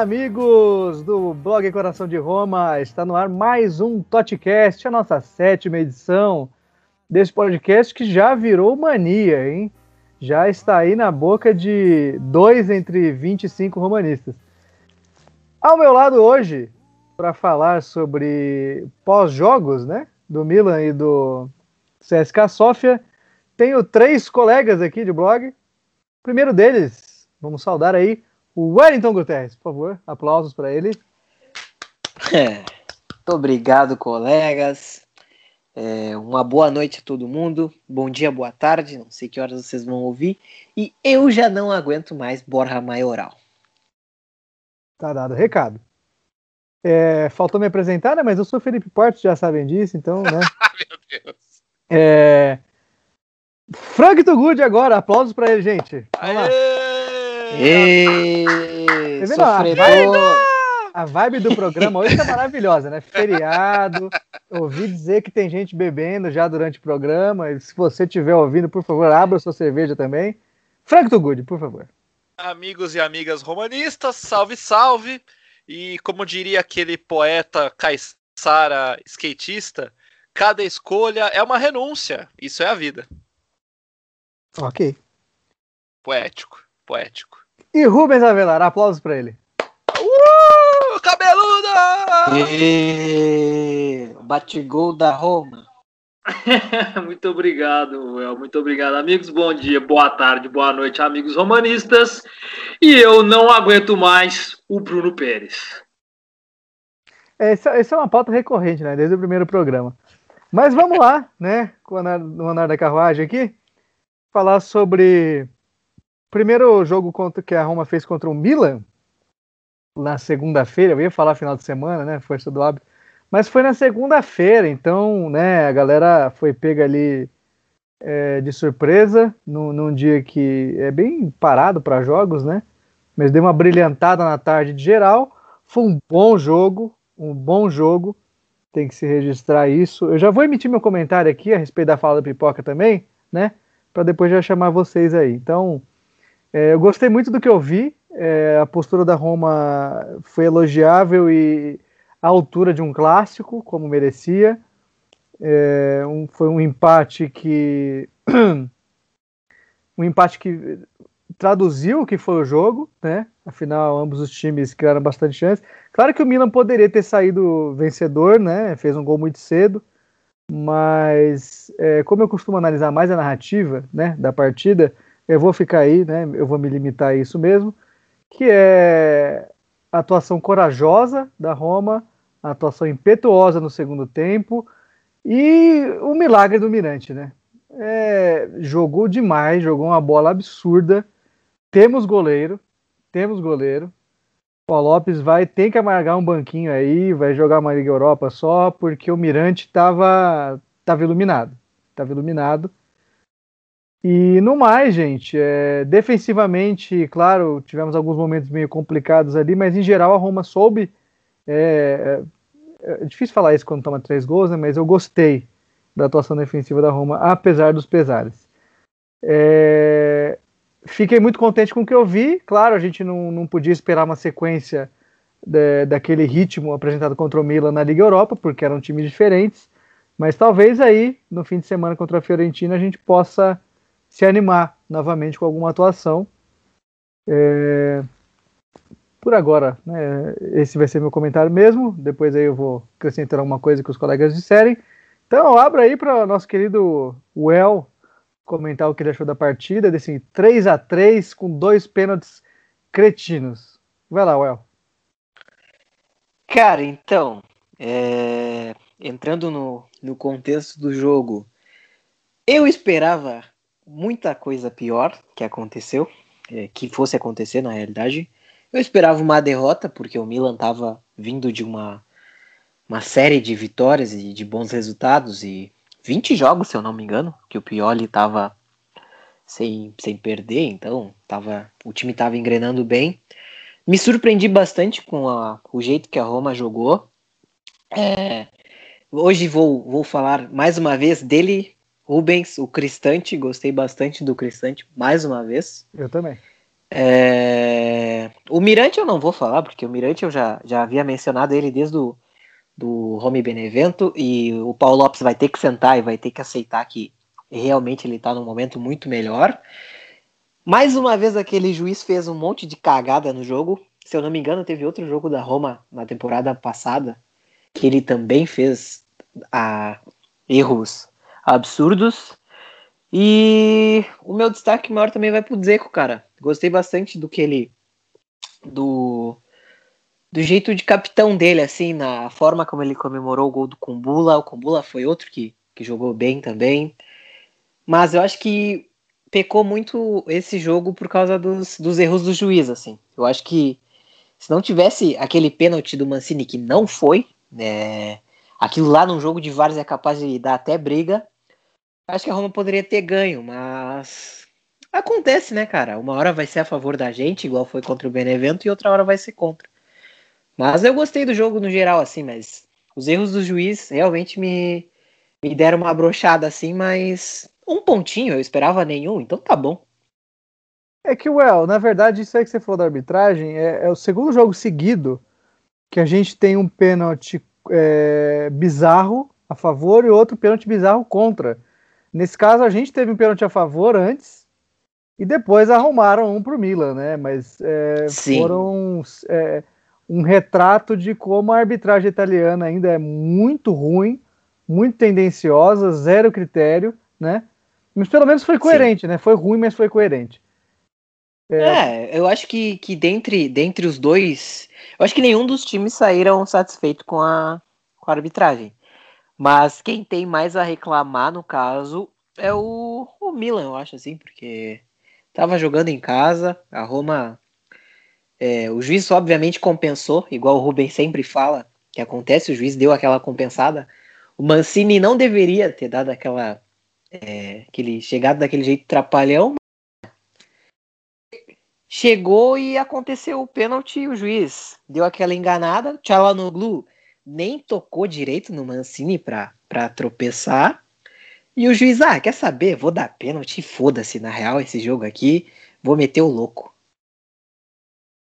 amigos do blog Coração de Roma, está no ar mais um Totcast, a nossa sétima edição desse podcast que já virou mania, hein? Já está aí na boca de dois entre 25 romanistas. Ao meu lado hoje, para falar sobre pós-jogos, né? Do Milan e do CSK Sofia, tenho três colegas aqui de blog. primeiro deles, vamos saudar aí o Wellington Guterres, por favor, aplausos para ele. É, muito obrigado, colegas. É, uma boa noite a todo mundo. Bom dia, boa tarde. Não sei que horas vocês vão ouvir. E eu já não aguento mais Borra Maioral. Tá dado recado. É, faltou me apresentar, né? Mas eu sou Felipe Portes, já sabem disso, então, né? Meu Deus. É... Frank Tugud agora, aplausos para ele, gente. Vamos lá. Ei, tá a, vibe, a vibe do programa hoje tá maravilhosa, né? Feriado. Ouvi dizer que tem gente bebendo já durante o programa. E se você estiver ouvindo, por favor, abra sua cerveja também. Frank Tugud, por favor. Amigos e amigas romanistas, salve, salve. E como diria aquele poeta caiçara skatista, cada escolha é uma renúncia. Isso é a vida. Ok. Poético, poético. E Rubens Avelar, aplausos para ele. Uh, cabeluda! E... Batigol da Roma. muito obrigado, Well. Muito obrigado, amigos. Bom dia, boa tarde, boa noite, amigos romanistas. E eu não aguento mais o Bruno Pérez. Essa, essa é uma pauta recorrente, né? Desde o primeiro programa. Mas vamos lá, né? Com o andar da carruagem aqui, falar sobre primeiro jogo contra, que a Roma fez contra o Milan, na segunda-feira, eu ia falar final de semana, né? Força do hábito. Mas foi na segunda-feira, então, né, a galera foi pega ali é, de surpresa, num, num, dia que é bem parado para jogos, né? Mas deu uma brilhantada na tarde de geral. Foi um bom jogo, um bom jogo. Tem que se registrar isso. Eu já vou emitir meu comentário aqui a respeito da fala da pipoca também, né? Para depois já chamar vocês aí. Então, é, eu gostei muito do que eu vi. É, a postura da Roma foi elogiável e à altura de um clássico, como merecia. É, um, foi um empate que um empate que traduziu o que foi o jogo, né? Afinal, ambos os times criaram bastante chance. Claro que o Milan poderia ter saído vencedor, né? Fez um gol muito cedo, mas é, como eu costumo analisar mais a narrativa, né, da partida, eu vou ficar aí, né? Eu vou me limitar a isso mesmo, que é a atuação corajosa da Roma, a atuação impetuosa no segundo tempo e o milagre do Mirante, né? É, jogou demais, jogou uma bola absurda. Temos goleiro, temos goleiro. O Lopes vai ter que amargar um banquinho aí, vai jogar uma Liga Europa só, porque o Mirante estava tava iluminado. Estava iluminado. E no mais, gente, é, defensivamente, claro, tivemos alguns momentos meio complicados ali, mas em geral a Roma soube. É, é, é difícil falar isso quando toma três gols, né, mas eu gostei da atuação defensiva da Roma, apesar dos pesares. É, fiquei muito contente com o que eu vi. Claro, a gente não, não podia esperar uma sequência de, daquele ritmo apresentado contra o Milan na Liga Europa, porque eram times diferentes. Mas talvez aí, no fim de semana contra a Fiorentina, a gente possa se animar novamente com alguma atuação. É... Por agora, né, esse vai ser meu comentário mesmo. Depois aí eu vou acrescentar alguma coisa que os colegas disserem. Então, abra aí para o nosso querido Well comentar o que ele achou da partida, desse 3 a 3 com dois pênaltis cretinos. Vai lá, Well. Cara, então, é... entrando no, no contexto do jogo, eu esperava muita coisa pior que aconteceu, é, que fosse acontecer na realidade. Eu esperava uma derrota, porque o Milan estava vindo de uma, uma série de vitórias e de bons resultados, e 20 jogos, se eu não me engano, que o Pioli estava sem, sem perder, então tava, o time estava engrenando bem. Me surpreendi bastante com a, o jeito que a Roma jogou. É, hoje vou, vou falar mais uma vez dele Rubens, o Cristante, gostei bastante do Cristante, mais uma vez. Eu também. É... O Mirante eu não vou falar, porque o Mirante eu já, já havia mencionado ele desde o do Home Benevento e o Paulo Lopes vai ter que sentar e vai ter que aceitar que realmente ele está num momento muito melhor. Mais uma vez aquele juiz fez um monte de cagada no jogo. Se eu não me engano, teve outro jogo da Roma na temporada passada que ele também fez a, erros absurdos. E o meu destaque maior também vai pro Zeco, cara. Gostei bastante do que ele do do jeito de capitão dele, assim, na forma como ele comemorou o gol do Kumbula. O Kumbula foi outro que, que jogou bem também. Mas eu acho que pecou muito esse jogo por causa dos, dos erros do juiz, assim. Eu acho que se não tivesse aquele pênalti do Mancini que não foi, né, aquilo lá num jogo de vários é capaz de dar até briga, acho que a Roma poderia ter ganho, mas acontece, né, cara? Uma hora vai ser a favor da gente, igual foi contra o Benevento, e outra hora vai ser contra. Mas eu gostei do jogo no geral, assim, mas os erros do juiz realmente me, me deram uma brochada, assim, mas um pontinho, eu esperava nenhum, então tá bom. É que, Well, na verdade, isso aí que você falou da arbitragem é, é o segundo jogo seguido que a gente tem um pênalti é, bizarro a favor e outro pênalti bizarro contra. Nesse caso, a gente teve um pênalti a favor antes e depois arrumaram um para o Milan, né? Mas é, foram é, um retrato de como a arbitragem italiana ainda é muito ruim, muito tendenciosa, zero critério, né? Mas pelo menos foi coerente, Sim. né? Foi ruim, mas foi coerente. É, é eu acho que, que dentre, dentre os dois, eu acho que nenhum dos times saíram satisfeitos com a, com a arbitragem. Mas quem tem mais a reclamar, no caso, é o, o Milan, eu acho, assim, porque tava jogando em casa, a Roma é, o juiz, obviamente, compensou, igual o Rubens sempre fala que acontece, o juiz deu aquela compensada. O Mancini não deveria ter dado aquela. É, aquele chegado daquele jeito trapalhão. Chegou e aconteceu o pênalti o juiz deu aquela enganada. Tchalanoglu nem tocou direito no Mancini pra tropeçar. E o juiz, ah, quer saber? Vou dar pênalti, foda-se, na real, esse jogo aqui, vou meter o louco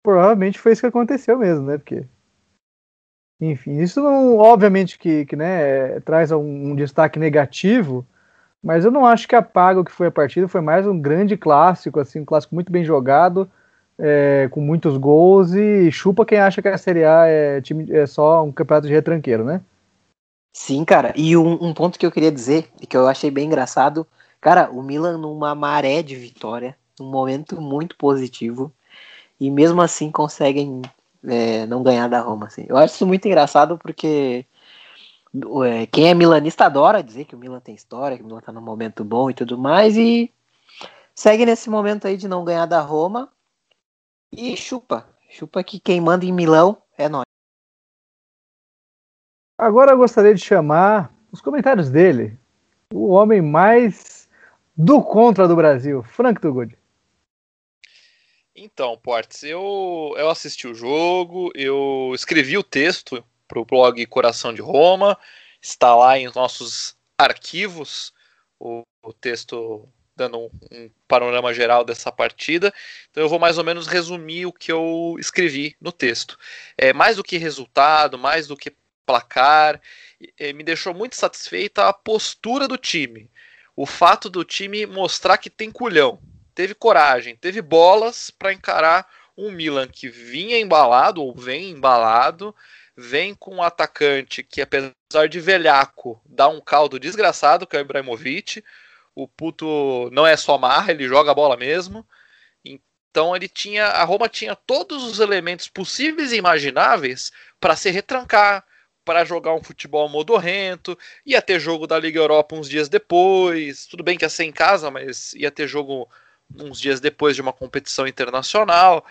provavelmente foi isso que aconteceu mesmo, né? Porque, enfim, isso não, obviamente que, que né, traz um, um, destaque negativo, mas eu não acho que apaga o que foi a partida. Foi mais um grande clássico, assim, um clássico muito bem jogado, é, com muitos gols e chupa quem acha que a Série A é, time, é só um campeonato de retranqueiro, né? Sim, cara. E um, um ponto que eu queria dizer e que eu achei bem engraçado, cara, o Milan numa maré de vitória, um momento muito positivo e mesmo assim conseguem é, não ganhar da Roma. Assim. Eu acho isso muito engraçado porque é, quem é milanista adora dizer que o Milan tem história, que o Milan tá num momento bom e tudo mais, e segue nesse momento aí de não ganhar da Roma e chupa. Chupa que quem manda em Milão é nós. Agora eu gostaria de chamar os comentários dele, o homem mais do contra do Brasil, Frank Tugud. Então, Portes, eu, eu assisti o jogo, eu escrevi o texto para o blog Coração de Roma, está lá em nossos arquivos o, o texto dando um, um, panorama geral dessa partida. Então eu vou mais ou menos resumir o que eu escrevi no texto. É mais do que resultado, mais do que placar, é, me deixou muito satisfeita a postura do time. O fato do time mostrar que tem culhão, teve coragem, teve bolas para encarar um Milan que vinha embalado ou vem embalado, vem com um atacante que apesar de velhaco, dá um caldo desgraçado que é o Ibrahimovic. O puto não é só marra, ele joga a bola mesmo. Então ele tinha, a Roma tinha todos os elementos possíveis e imagináveis para se retrancar, para jogar um futebol modorrento, ia ter jogo da Liga Europa uns dias depois. Tudo bem que ia ser em casa, mas ia ter jogo uns dias depois de uma competição internacional.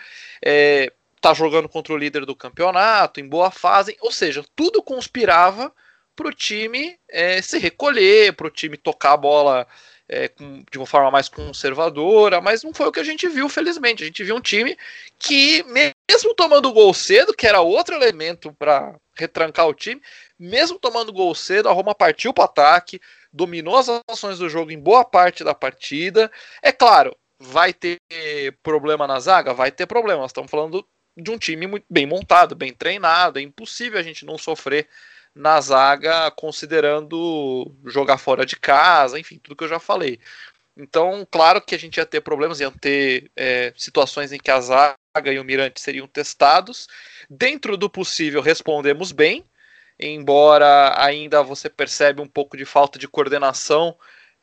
É, tá jogando contra o líder do campeonato, em boa fase, ou seja, tudo conspirava para o time é, se recolher, para o time tocar a bola é, com, de uma forma mais conservadora, mas não foi o que a gente viu, felizmente. A gente viu um time que, mesmo tomando gol cedo, que era outro elemento para retrancar o time, mesmo tomando gol cedo, a Roma partiu para o ataque, dominou as ações do jogo em boa parte da partida. É claro, vai ter problema na zaga? Vai ter problema. Nós estamos falando de um time muito bem montado, bem treinado. É impossível a gente não sofrer na zaga, considerando jogar fora de casa, enfim, tudo que eu já falei. Então, claro que a gente ia ter problemas, iam ter é, situações em que a zaga e o Mirante seriam testados. Dentro do possível, respondemos bem, embora ainda você percebe um pouco de falta de coordenação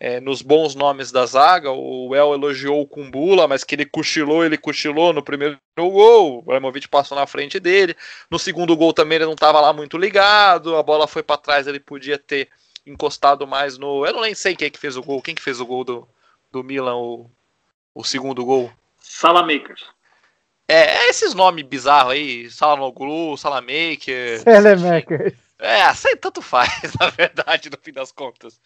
é, nos bons nomes da zaga. O El elogiou o Kumbula, mas que ele cochilou, ele cochilou no primeiro gol. O Ibrahimovic passou na frente dele. No segundo gol também ele não estava lá muito ligado. A bola foi para trás, ele podia ter encostado mais no. Eu não nem sei quem é que fez o gol. Quem que fez o gol do, do Milan, o, o segundo gol? Salamakers. É, é esses nomes bizarros aí, Salamoglu, Salamaker. Salamakers. É, assim, tanto faz, na verdade, no fim das contas.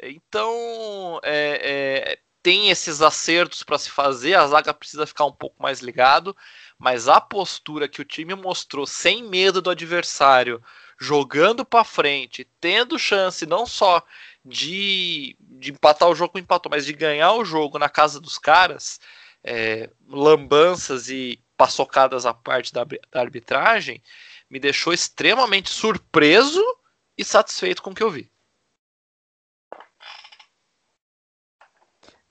Então, é, é, tem esses acertos para se fazer, a zaga precisa ficar um pouco mais ligado, mas a postura que o time mostrou, sem medo do adversário, jogando para frente, tendo chance não só de, de empatar o jogo empatou, mas de ganhar o jogo na casa dos caras, é, lambanças e paçocadas à parte da, da arbitragem, me deixou extremamente surpreso e satisfeito com o que eu vi.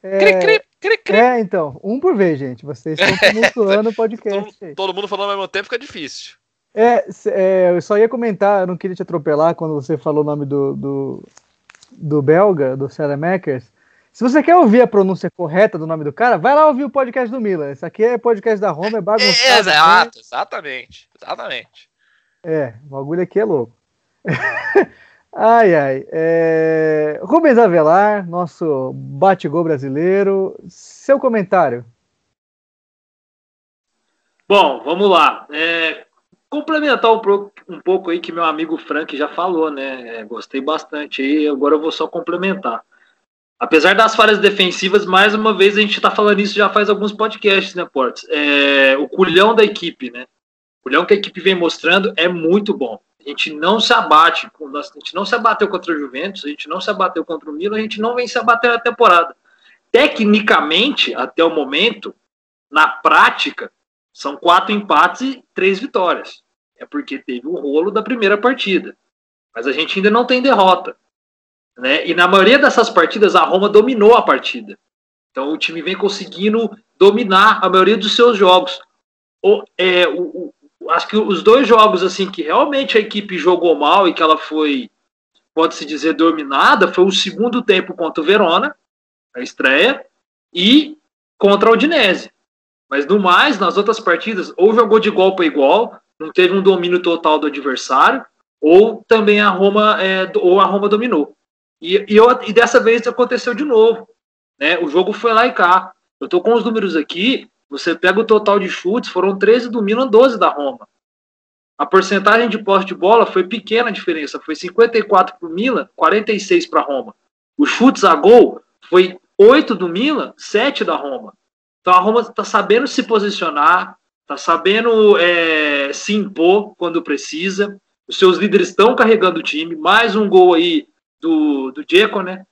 É, cri, cri, cri, cri. é, então, um por vez, gente. Vocês estão tumultuando o podcast. Todo, todo, mundo falando ao mesmo tempo fica difícil. É, é, eu só ia comentar, eu não queria te atropelar quando você falou o nome do, do, do belga, do Makers. Se você quer ouvir a pronúncia correta do nome do cara, vai lá ouvir o podcast do Milan. Esse aqui é podcast da Roma, é bagunçado. É, exato, exatamente, exatamente. É, o bagulho aqui é louco. Ai, ai. É... Rubens Avelar, nosso bate-gol brasileiro. Seu comentário. Bom, vamos lá. É, complementar um, pro, um, pouco aí que meu amigo Frank já falou, né? É, gostei bastante aí, agora eu vou só complementar. Apesar das falhas defensivas, mais uma vez a gente está falando isso já faz alguns podcasts, né, Portes? É, o culhão da equipe, né? O culhão que a equipe vem mostrando é muito bom. A gente não se abate, a gente não se abateu contra o Juventus, a gente não se abateu contra o Milan, a gente não vem se abater na temporada. Tecnicamente, até o momento, na prática, são quatro empates e três vitórias. É porque teve o rolo da primeira partida. Mas a gente ainda não tem derrota. Né? E na maioria dessas partidas, a Roma dominou a partida. Então o time vem conseguindo dominar a maioria dos seus jogos. O, é, o, acho que os dois jogos assim que realmente a equipe jogou mal e que ela foi, pode-se dizer, dominada, foi o segundo tempo contra o Verona, a estreia, e contra a Udinese. Mas no mais, nas outras partidas, ou jogou de igual para igual, não teve um domínio total do adversário, ou também a Roma, é, ou a Roma dominou. E, e, eu, e dessa vez aconteceu de novo. Né? O jogo foi lá e cá. Eu tô com os números aqui. Você pega o total de chutes, foram 13 do Milan, 12 da Roma. A porcentagem de posse de bola foi pequena a diferença, foi 54 para o Milan, 46 para a Roma. Os chutes a gol foi 8 do Milan, 7 da Roma. Então a Roma está sabendo se posicionar, está sabendo é, se impor quando precisa. Os seus líderes estão carregando o time. Mais um gol aí do, do Dzeko, né?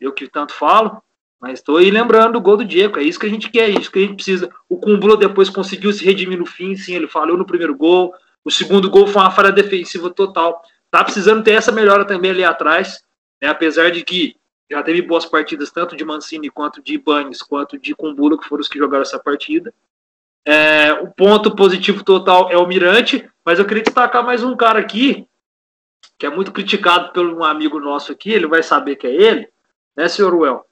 Eu que tanto falo. Mas estou aí lembrando o gol do Diego, é isso que a gente quer, é isso que a gente precisa. O Kumbula depois conseguiu se redimir no fim, sim, ele falhou no primeiro gol. O segundo gol foi uma falha defensiva total. Tá precisando ter essa melhora também ali atrás, né? apesar de que já teve boas partidas, tanto de Mancini quanto de Ibanez, quanto de Kumbula, que foram os que jogaram essa partida. É, o ponto positivo total é o Mirante, mas eu queria destacar mais um cara aqui, que é muito criticado por um amigo nosso aqui, ele vai saber que é ele, né, senhor Well?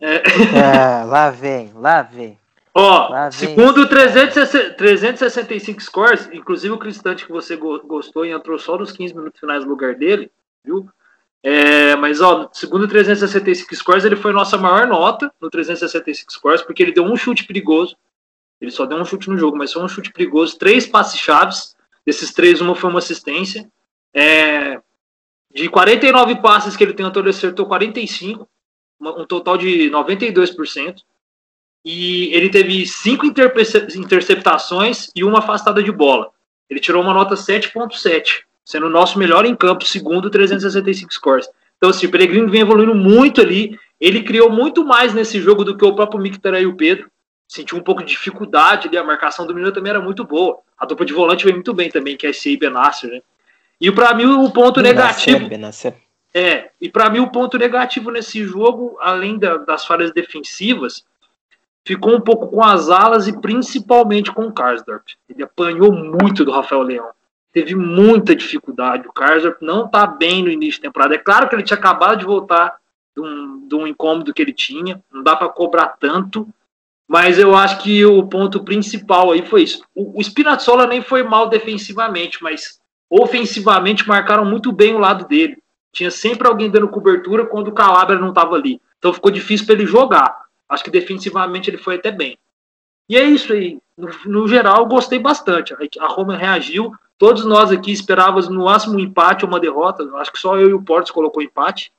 É. é, lá vem, lá vem. Ó, lá segundo 360, 365 scores, inclusive o Cristante que você gostou e entrou só nos 15 minutos finais no lugar dele, viu? É, mas, ó, segundo 365 scores, ele foi nossa maior nota no 365 scores, porque ele deu um chute perigoso. Ele só deu um chute no jogo, mas foi um chute perigoso. Três passes chaves. Desses três, uma foi uma assistência. É, de 49 passes que ele tentou, ele acertou 45 um total de 92%. E ele teve cinco interceptações e uma afastada de bola. Ele tirou uma nota 7.7, sendo o nosso melhor em campo, segundo 365 scores. Então, assim, o Peregrino vem evoluindo muito ali. ele criou muito mais nesse jogo do que o próprio Mictar e o Pedro. Sentiu um pouco de dificuldade ali, a marcação do Milan também era muito boa. A dupla de volante veio muito bem também, que é esse Benasser, né? E para mim o ponto negativo. Benasser. É, e para mim o ponto negativo nesse jogo, além da, das falhas defensivas, ficou um pouco com as alas e principalmente com o Karsdorp. Ele apanhou muito do Rafael Leão. Teve muita dificuldade. O Karsdorp não tá bem no início da temporada. É claro que ele tinha acabado de voltar de um, de um incômodo que ele tinha. Não dá para cobrar tanto. Mas eu acho que o ponto principal aí foi isso. O, o Spinazzola nem foi mal defensivamente, mas ofensivamente marcaram muito bem o lado dele. Tinha sempre alguém dando cobertura quando o Calabria não estava ali. Então ficou difícil para ele jogar. Acho que defensivamente ele foi até bem. E é isso aí. No, no geral, gostei bastante. A Roma reagiu. Todos nós aqui esperávamos no máximo um empate ou uma derrota. Acho que só eu e o Portos colocou empate.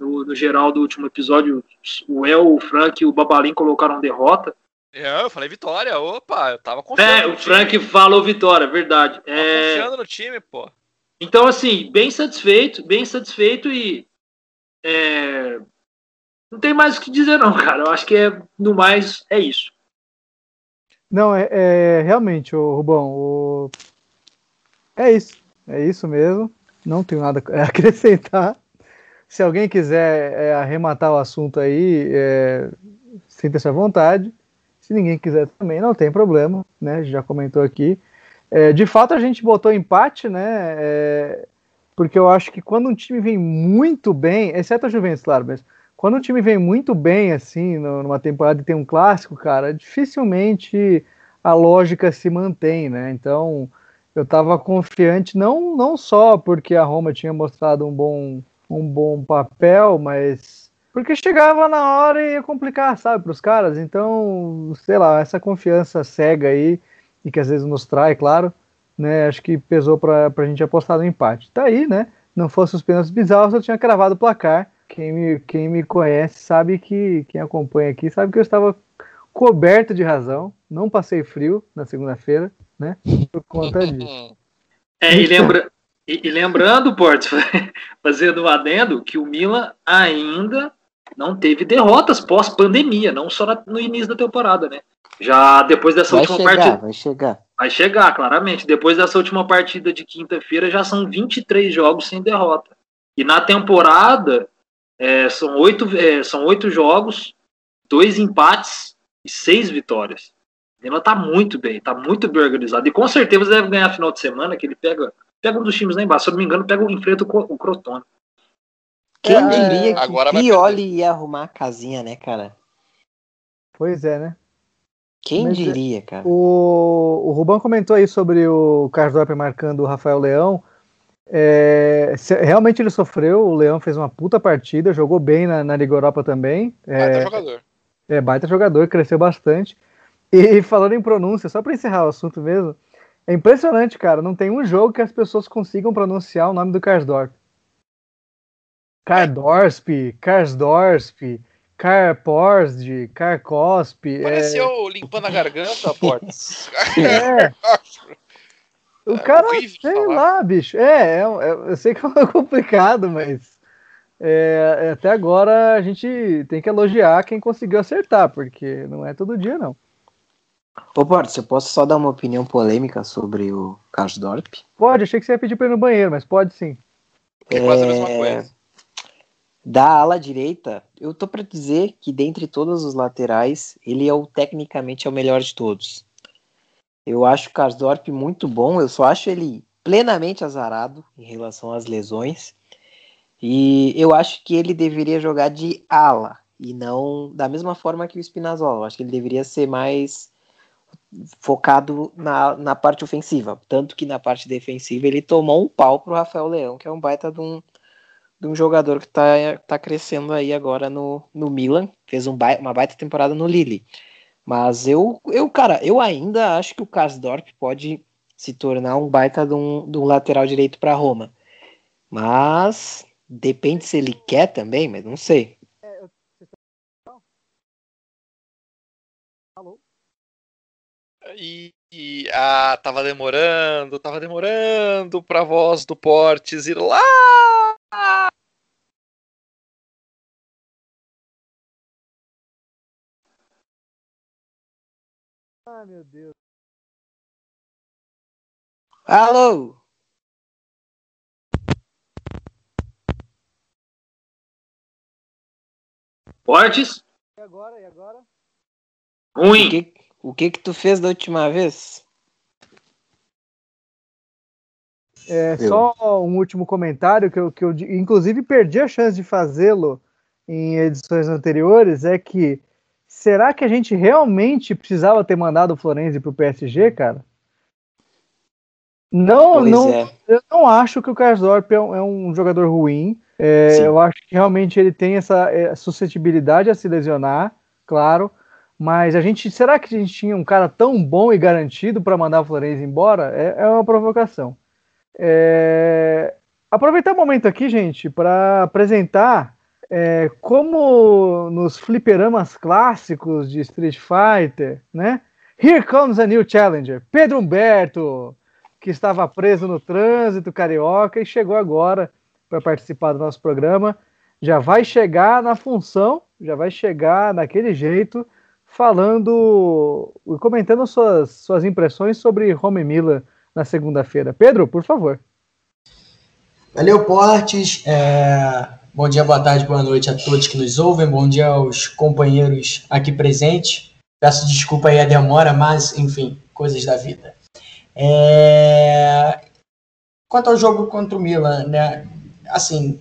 No, no, geral do último episódio, o El, o Frank e o Babalim colocaram derrota. É, eu falei vitória. Opa, eu tava confiando. É, o Frank falou vitória, verdade. Tava é... confiando no time, pô. Então, assim, bem satisfeito, bem satisfeito e. É... Não tem mais o que dizer, não, cara. Eu acho que é, no mais, é isso. Não, é, é realmente, o Rubão, o... é isso. É isso mesmo. Não tenho nada a acrescentar. Se alguém quiser é, arrematar o assunto aí, é, sinta-se à vontade. Se ninguém quiser também, não tem problema, né? Já comentou aqui. É, de fato, a gente botou empate, né? É, porque eu acho que quando um time vem muito bem, exceto a Juventus, claro, mas quando um time vem muito bem, assim, numa temporada e tem um clássico, cara, dificilmente a lógica se mantém, né? Então, eu estava confiante, não, não só porque a Roma tinha mostrado um bom, um bom papel, mas porque chegava na hora e ia complicar, sabe, para os caras. Então, sei lá, essa confiança cega aí e que às vezes nos trai, claro, né? Acho que pesou para a gente apostar no empate. Tá aí, né? Não fosse os pênaltis bizarros, eu tinha cravado o placar. Quem me, quem me conhece sabe que, quem acompanha aqui, sabe que eu estava coberto de razão. Não passei frio na segunda-feira, né? Por conta disso. É, e, lembra, e, e lembrando, Porto, fazendo um adendo, que o Milan ainda não teve derrotas pós-pandemia, não só no início da temporada, né? Já depois dessa vai última chegar, partida. Vai chegar. Vai chegar, claramente. Depois dessa última partida de quinta-feira, já são 23 jogos sem derrota. E na temporada, é, são, oito, é, são oito jogos, dois empates e seis vitórias. Ela tá muito bem, tá muito bem organizado. E com certeza deve ganhar final de semana, que ele pega, pega um dos times lá embaixo. Se eu não me engano, pega, enfrenta o, o Crotone. Quem é, diria que Pioli ia arrumar a casinha, né, cara? Pois é, né? Quem Mas, é, diria, cara? O, o Rubão comentou aí sobre o Carlos marcando o Rafael Leão. É, se, realmente ele sofreu, o Leão fez uma puta partida, jogou bem na, na Liga Europa também. É, baita jogador. É, baita jogador, cresceu bastante. E falando em pronúncia, só para encerrar o assunto mesmo, é impressionante, cara. Não tem um jogo que as pessoas consigam pronunciar o nome do Karsdorp. Kardorsp, Karsdorp, Carporsd, Carcosp. Pareceu é... limpando a garganta, Portas. é. O é cara, sei lá, bicho. É, é, é, eu sei que é complicado, mas é, é, até agora a gente tem que elogiar quem conseguiu acertar, porque não é todo dia, não. Ô, Portas, eu posso só dar uma opinião polêmica sobre o Karsdorp? Pode, achei que você ia pedir pra ir no banheiro, mas pode sim. É quase a mesma coisa. Da ala direita, eu tô para dizer que dentre todos os laterais, ele é o tecnicamente é o melhor de todos. Eu acho o Karsdorp muito bom, eu só acho ele plenamente azarado em relação às lesões. E eu acho que ele deveria jogar de ala e não da mesma forma que o Spinazzola. Eu acho que ele deveria ser mais focado na, na parte ofensiva. Tanto que na parte defensiva ele tomou um pau pro Rafael Leão, que é um baita de um, de um jogador que está tá crescendo aí agora no, no Milan, fez um ba uma baita temporada no Lille. Mas eu, eu, cara, eu ainda acho que o Karsdorp pode se tornar um baita de um, de um lateral direito para Roma. Mas depende se ele quer também, mas não sei. E, e ah, tava demorando, tava demorando pra voz do Portes ir lá Ah, meu Deus. Alô? Fortes? E agora? E agora? Ruim. O que, o que que tu fez da última vez? É, Eu. só um último comentário que eu, que eu inclusive perdi a chance de fazê-lo em edições anteriores é que será que a gente realmente precisava ter mandado o Florenzi para o PSG, cara? Não, Pois não, é. eu não acho que o Karsdorp é um, é um jogador ruim. É, eu acho que realmente ele tem essa é, suscetibilidade a se lesionar, claro. Mas a gente, será que a gente tinha um cara tão bom e garantido para mandar o Florenzi embora? É, é uma provocação. É, aproveitar o momento aqui, gente, para apresentar é, como nos fliperamas clássicos de Street Fighter, né? Here comes a new challenger, Pedro Humberto, que estava preso no trânsito carioca e chegou agora para participar do nosso programa. Já vai chegar na função, já vai chegar daquele jeito, falando, comentando suas, suas impressões sobre Home Mila na segunda-feira. Pedro, por favor. Valeu, Portes. É, Bom dia, boa tarde, boa noite a todos que nos ouvem. Bom dia aos companheiros aqui presentes. Peço desculpa aí a demora, mas, enfim, coisas da vida. É, Quanto ao jogo contra o Milan, né? Assim,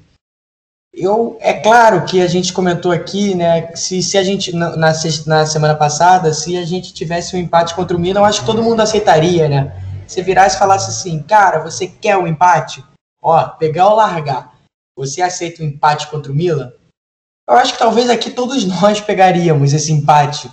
eu é claro que a gente comentou aqui, né? Se, se a gente na, na se- na semana passada, se a gente tivesse um empate contra o Milan, eu acho que todo mundo aceitaria, né? Você virasse e falasse assim, cara, você quer o empate? Ó, pegar ou largar. Você aceita o empate contra o Milan? Eu acho que talvez aqui todos nós pegaríamos esse empate.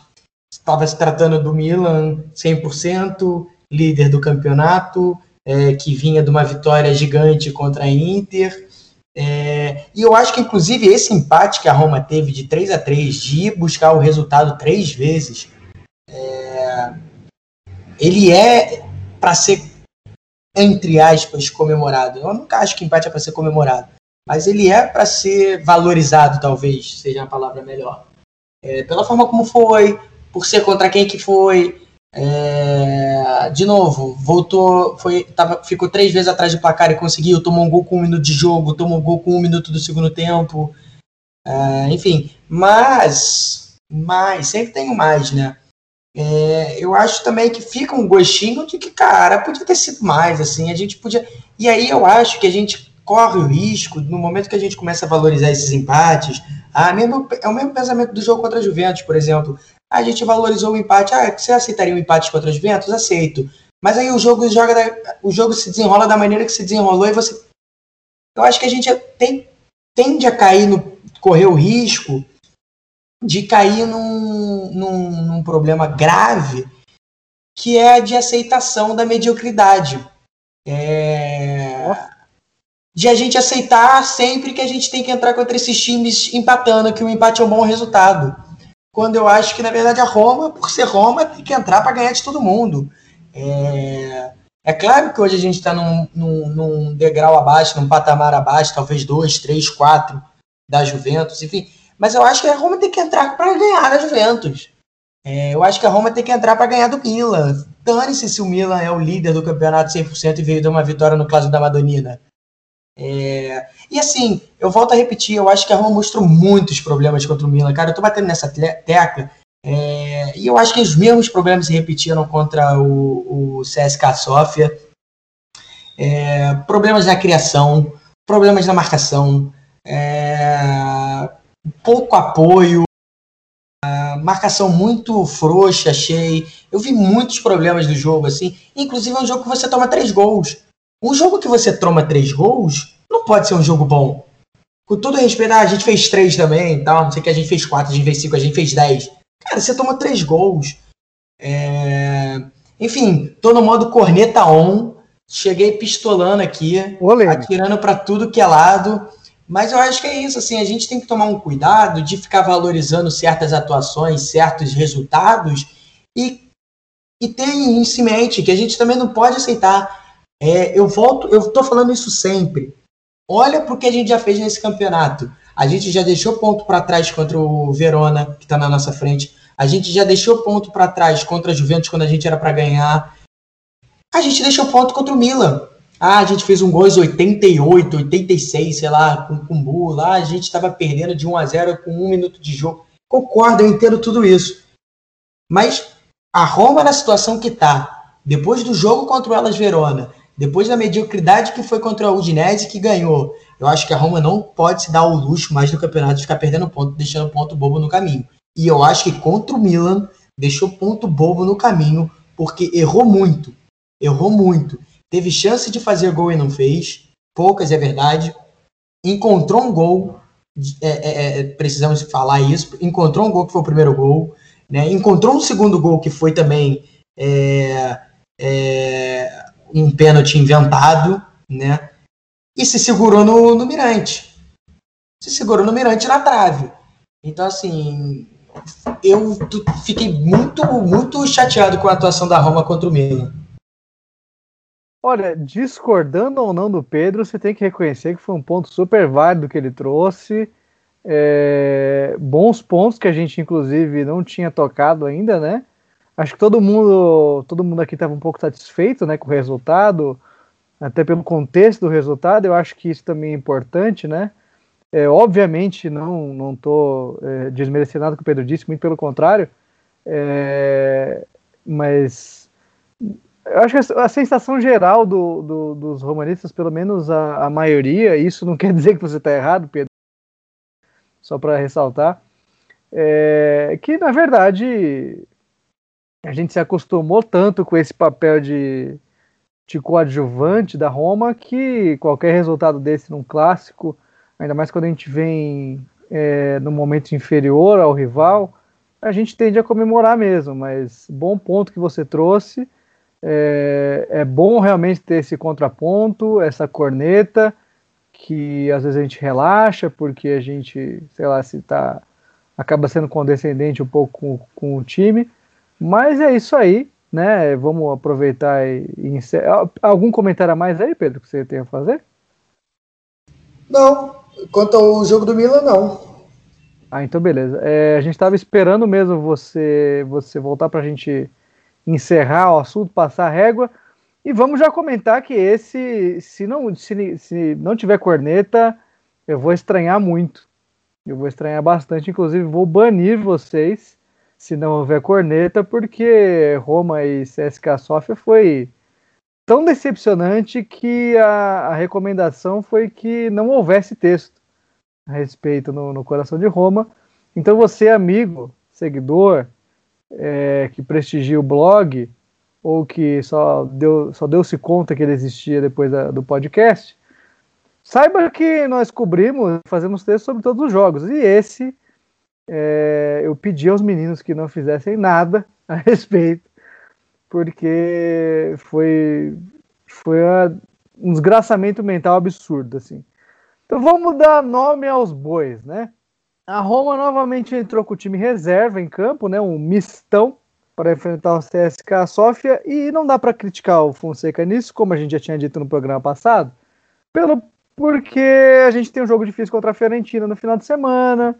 Estava se tratando do Milan 100%, líder do campeonato, é, que vinha de uma vitória gigante contra a Inter. É, e eu acho que, inclusive, esse empate que a Roma teve de 3 a 3 de ir buscar o resultado três vezes, é, ele é para ser, entre aspas, comemorado. Eu nunca acho que empate é para ser comemorado, mas ele é para ser valorizado, talvez seja a palavra melhor. É, pela forma como foi, por ser contra quem que foi. É, de novo, voltou, foi, tava, ficou três vezes atrás do placar e conseguiu, tomou um gol com um minuto de jogo, tomou um gol com um minuto do segundo tempo. É, enfim, mas, mas, sempre tem um mais, né? É, eu acho também que fica um gostinho de que, cara, podia ter sido mais, assim, a gente podia. E aí eu acho que a gente corre o risco, no momento que a gente começa a valorizar esses empates, ah, mesmo, é o mesmo pensamento do jogo contra a Juventus, por exemplo. A gente valorizou o empate. Ah, você aceitaria um empate contra a Juventus? Aceito. Mas aí o jogo joga da- o jogo se desenrola da maneira que se desenrolou e você. Eu acho que a gente tem, tende a cair no. correr o risco de cair num, num, num problema grave que é a de aceitação da mediocridade. É, de a gente aceitar sempre que a gente tem que entrar contra esses times empatando, que o empate é um bom resultado. Quando eu acho que, na verdade, a Roma, por ser Roma, tem que entrar para ganhar de todo mundo. É, é claro que hoje a gente está num, num, num degrau abaixo, num patamar abaixo, talvez dois, três, quatro da Juventus, enfim. Mas eu acho que a Roma tem que entrar para ganhar da Juventus. É, eu acho que a Roma tem que entrar para ganhar do Milan. Dane-se se o Milan é o líder do campeonato 100% e veio de uma vitória no clássico da Madonina. É, e assim, eu volto a repetir, eu acho que a Roma mostrou muitos problemas contra o Milan. Cara, eu tô batendo nessa tecla. é, e eu acho que os mesmos problemas se repetiram contra o, o CSK Sofia. É, problemas na criação, problemas na marcação, é, pouco apoio, marcação muito frouxa, achei. Eu vi muitos problemas do jogo, assim. Inclusive é um jogo que você toma três gols. Um jogo que você toma três gols não pode ser um jogo bom. Com todo respeito, ah, a gente fez três também tal, não sei o que, a gente fez quatro, a gente fez cinco, a gente fez dez. Cara, você tomou três gols. É, Enfim, tô no modo corneta on. Cheguei pistolando aqui, Lene. atirando para tudo que é lado. Mas eu acho que é isso, assim, a gente tem que tomar um cuidado de ficar valorizando certas atuações, certos resultados e, e ter isso em mente que a gente também não pode aceitar. É, eu volto, eu tô falando isso sempre. Olha pro que a gente já fez nesse campeonato. A gente já deixou ponto para trás contra o Verona, que está na nossa frente. A gente já deixou ponto para trás contra a Juventus quando a gente era para ganhar. A gente deixou ponto contra o Milan. Ah, a gente fez um gol aos 88, 86, sei lá, com o Kumbu. Lá a gente estava perdendo de 1 a 0 com um minuto de jogo. Concordo, eu entendo tudo isso. Mas a Roma na situação que está, depois do jogo contra o Elas Verona, depois da mediocridade que foi contra a Udinese que ganhou, eu acho que a Roma não pode se dar o luxo mais no campeonato de ficar perdendo ponto, deixando ponto bobo no caminho. E eu acho que contra o Milan deixou ponto bobo no caminho, porque errou muito. Errou muito. Teve chance de fazer gol e não fez. Poucas, é verdade. Encontrou um gol. É, é, é, precisamos falar isso. Encontrou um gol que foi o primeiro gol. Né? Encontrou um segundo gol que foi também é, é, um pênalti inventado. Né? e se segurou no, no Mirante. Se segurou no Mirante na trave. Então, assim, eu fiquei muito, muito chateado com a atuação da Roma contra o Milan. Olha, discordando ou não do Pedro, você tem que reconhecer que foi um ponto super válido que ele trouxe. É, bons pontos que a gente, inclusive, não tinha tocado ainda, né? Acho que todo mundo, todo mundo aqui estava um pouco satisfeito né, com o resultado até pelo contexto do resultado, eu acho que isso também é importante, né? É, obviamente, não não estou é, desmerecendo nada que o Pedro disse, muito pelo contrário, é, mas eu acho que a, a sensação geral do, do, dos romanistas, pelo menos a, a, maioria, isso não quer dizer que você está errado, Pedro, só para ressaltar, é que na verdade a gente se acostumou tanto com esse papel de de coadjuvante da Roma que qualquer resultado desse num clássico, ainda mais quando a gente vem é, no momento inferior ao rival, a gente tende a comemorar mesmo. Mas bom ponto que você trouxe. É, é bom realmente ter esse contraponto, essa corneta, que às vezes a gente relaxa porque a gente, sei lá, se tá acaba sendo condescendente um pouco com, com o time. Mas é isso aí né? Vamos aproveitar e, encerrar. Algum comentário a mais aí, Pedro, que você tem a fazer? Não. Quanto ao jogo do Milan, não. Ah, então beleza. É, a gente estava esperando mesmo você você voltar para a gente encerrar o assunto, passar a régua. E vamos já comentar que esse, se não, se, se não tiver corneta, eu vou estranhar muito. Eu vou estranhar bastante, inclusive vou banir vocês se não houver corneta, porque Roma e CSK Sofia foi tão decepcionante que a, a, recomendação foi que não houvesse texto a respeito no, no coração de Roma. Então você, amigo, seguidor, é, que prestigia o blog, ou que só deu só deu-se conta que ele existia depois da, do podcast, saiba que nós cobrimos, fazemos texto sobre todos os jogos. E esse é, eu pedi aos meninos que não fizessem nada a respeito, porque foi, foi um desgraçamento mental absurdo, assim. Então vamos dar nome aos bois, né? A Roma novamente entrou com o time reserva em campo, né? Um mistão para enfrentar o CSK Sofia e não dá para criticar o Fonseca nisso, como a gente já tinha dito no programa passado, pelo porque a gente tem um jogo difícil contra a Fiorentina no final de semana,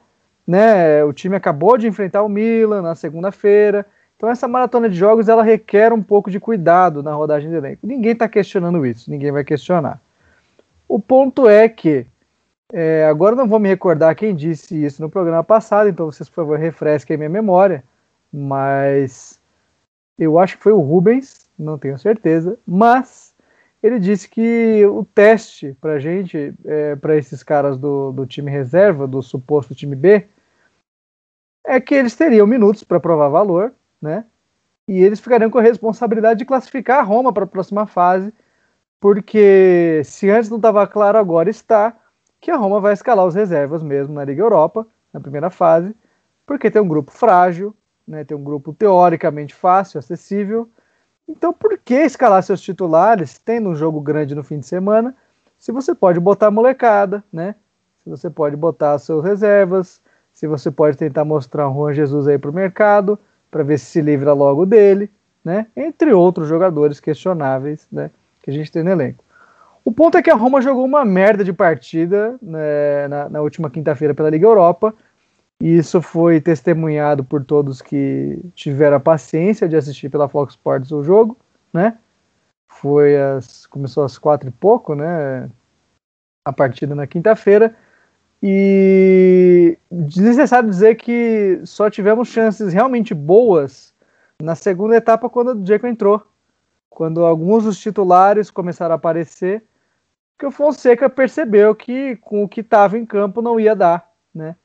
né? O time acabou de enfrentar o Milan na segunda-feira. Então essa maratona de jogos ela requer um pouco de cuidado na rodagem de elenco. Ninguém está questionando isso, ninguém vai questionar. O ponto é que é, agora não vou me recordar quem disse isso no programa passado, então vocês por favor refresquem minha memória, mas eu acho que foi o Rubens, não tenho certeza, mas ele disse que o teste para gente, é, para esses caras do, do time reserva, do suposto time B, é que eles teriam minutos para provar valor, né? E eles ficariam com a responsabilidade de classificar a Roma para a próxima fase, porque se antes não estava claro, agora está que a Roma vai escalar os reservas mesmo na Liga Europa, na primeira fase, porque tem um grupo frágil, né? Tem um grupo teoricamente fácil, acessível então, por que escalar seus titulares, tendo um jogo grande no fim de semana, se você pode botar a molecada, né? Se você pode botar seus reservas, se você pode tentar mostrar o Juan Jesus aí para o mercado, para ver se se livra logo dele, né? Entre outros jogadores questionáveis, né? Que a gente tem no elenco. O ponto é que a Roma jogou uma merda de partida né, na, na última quinta-feira pela Liga Europa E isso foi testemunhado por todos que tiveram a paciência de assistir pela Fox Sports o jogo, né? Foi as, começou às quatro e pouco, né? A partida na quinta-feira. E desnecessário dizer que só tivemos chances realmente boas na segunda etapa quando o Diego entrou. Quando alguns dos titulares começaram a aparecer, que o Fonseca percebeu que com o que estava em campo não ia dar, né?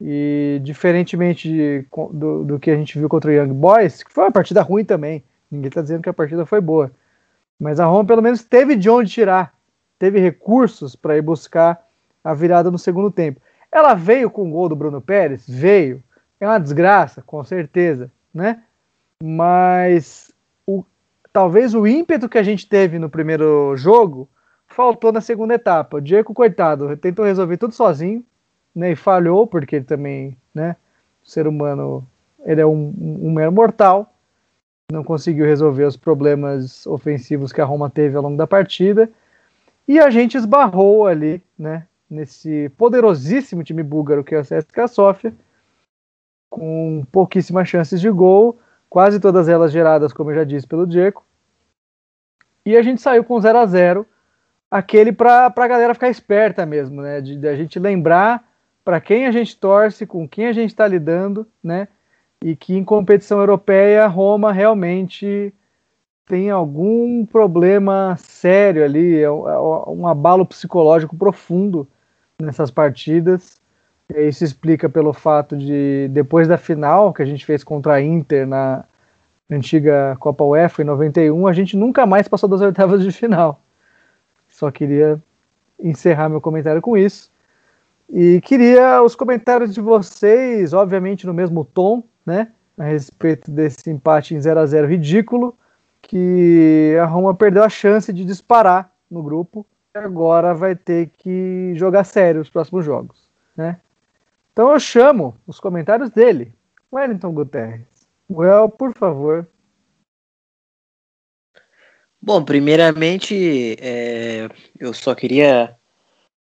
E diferentemente de, do, do, que a gente viu contra o Young Boys, que foi uma partida ruim também, ninguém está dizendo que a partida foi boa, mas a Roma pelo menos teve de onde tirar, teve recursos para ir buscar a virada no segundo tempo. Ela veio com o gol do Bruno Pérez? Veio. É uma desgraça, com certeza, né? Mas o, talvez o ímpeto que a gente teve no primeiro jogo faltou na segunda etapa. O Diego, coitado, tentou resolver tudo sozinho, né? E falhou, porque ele também, né? O ser humano, ele é um, um mero mortal. Não conseguiu resolver os problemas ofensivos que a Roma teve ao longo da partida. E a gente esbarrou ali, né? Nesse poderosíssimo time búlgaro que é o CSKA Sofia, com pouquíssimas chances de gol, quase todas elas geradas, como eu já disse, pelo Diego. E a gente saiu com 0 a 0 aquele para a galera ficar esperta mesmo, né? De, de a gente lembrar para quem a gente torce, com quem a gente está lidando, né? E que em competição europeia, Roma realmente tem algum problema sério ali, é um é abalo psicológico profundo nessas partidas. Isso explica pelo fato de, depois da final que a gente fez contra a Inter na antiga Copa UEFA em 91, a gente nunca mais passou das oitavas de final. Só queria encerrar meu comentário com isso. E queria os comentários de vocês, obviamente no mesmo tom, né? A respeito desse empate em 0 a 0 ridículo, que a Roma perdeu a chance de disparar no grupo agora vai ter que jogar sério os próximos jogos, né? Então eu chamo os comentários dele, Wellington Guterres. Well, por favor. Bom, primeiramente, é, eu só queria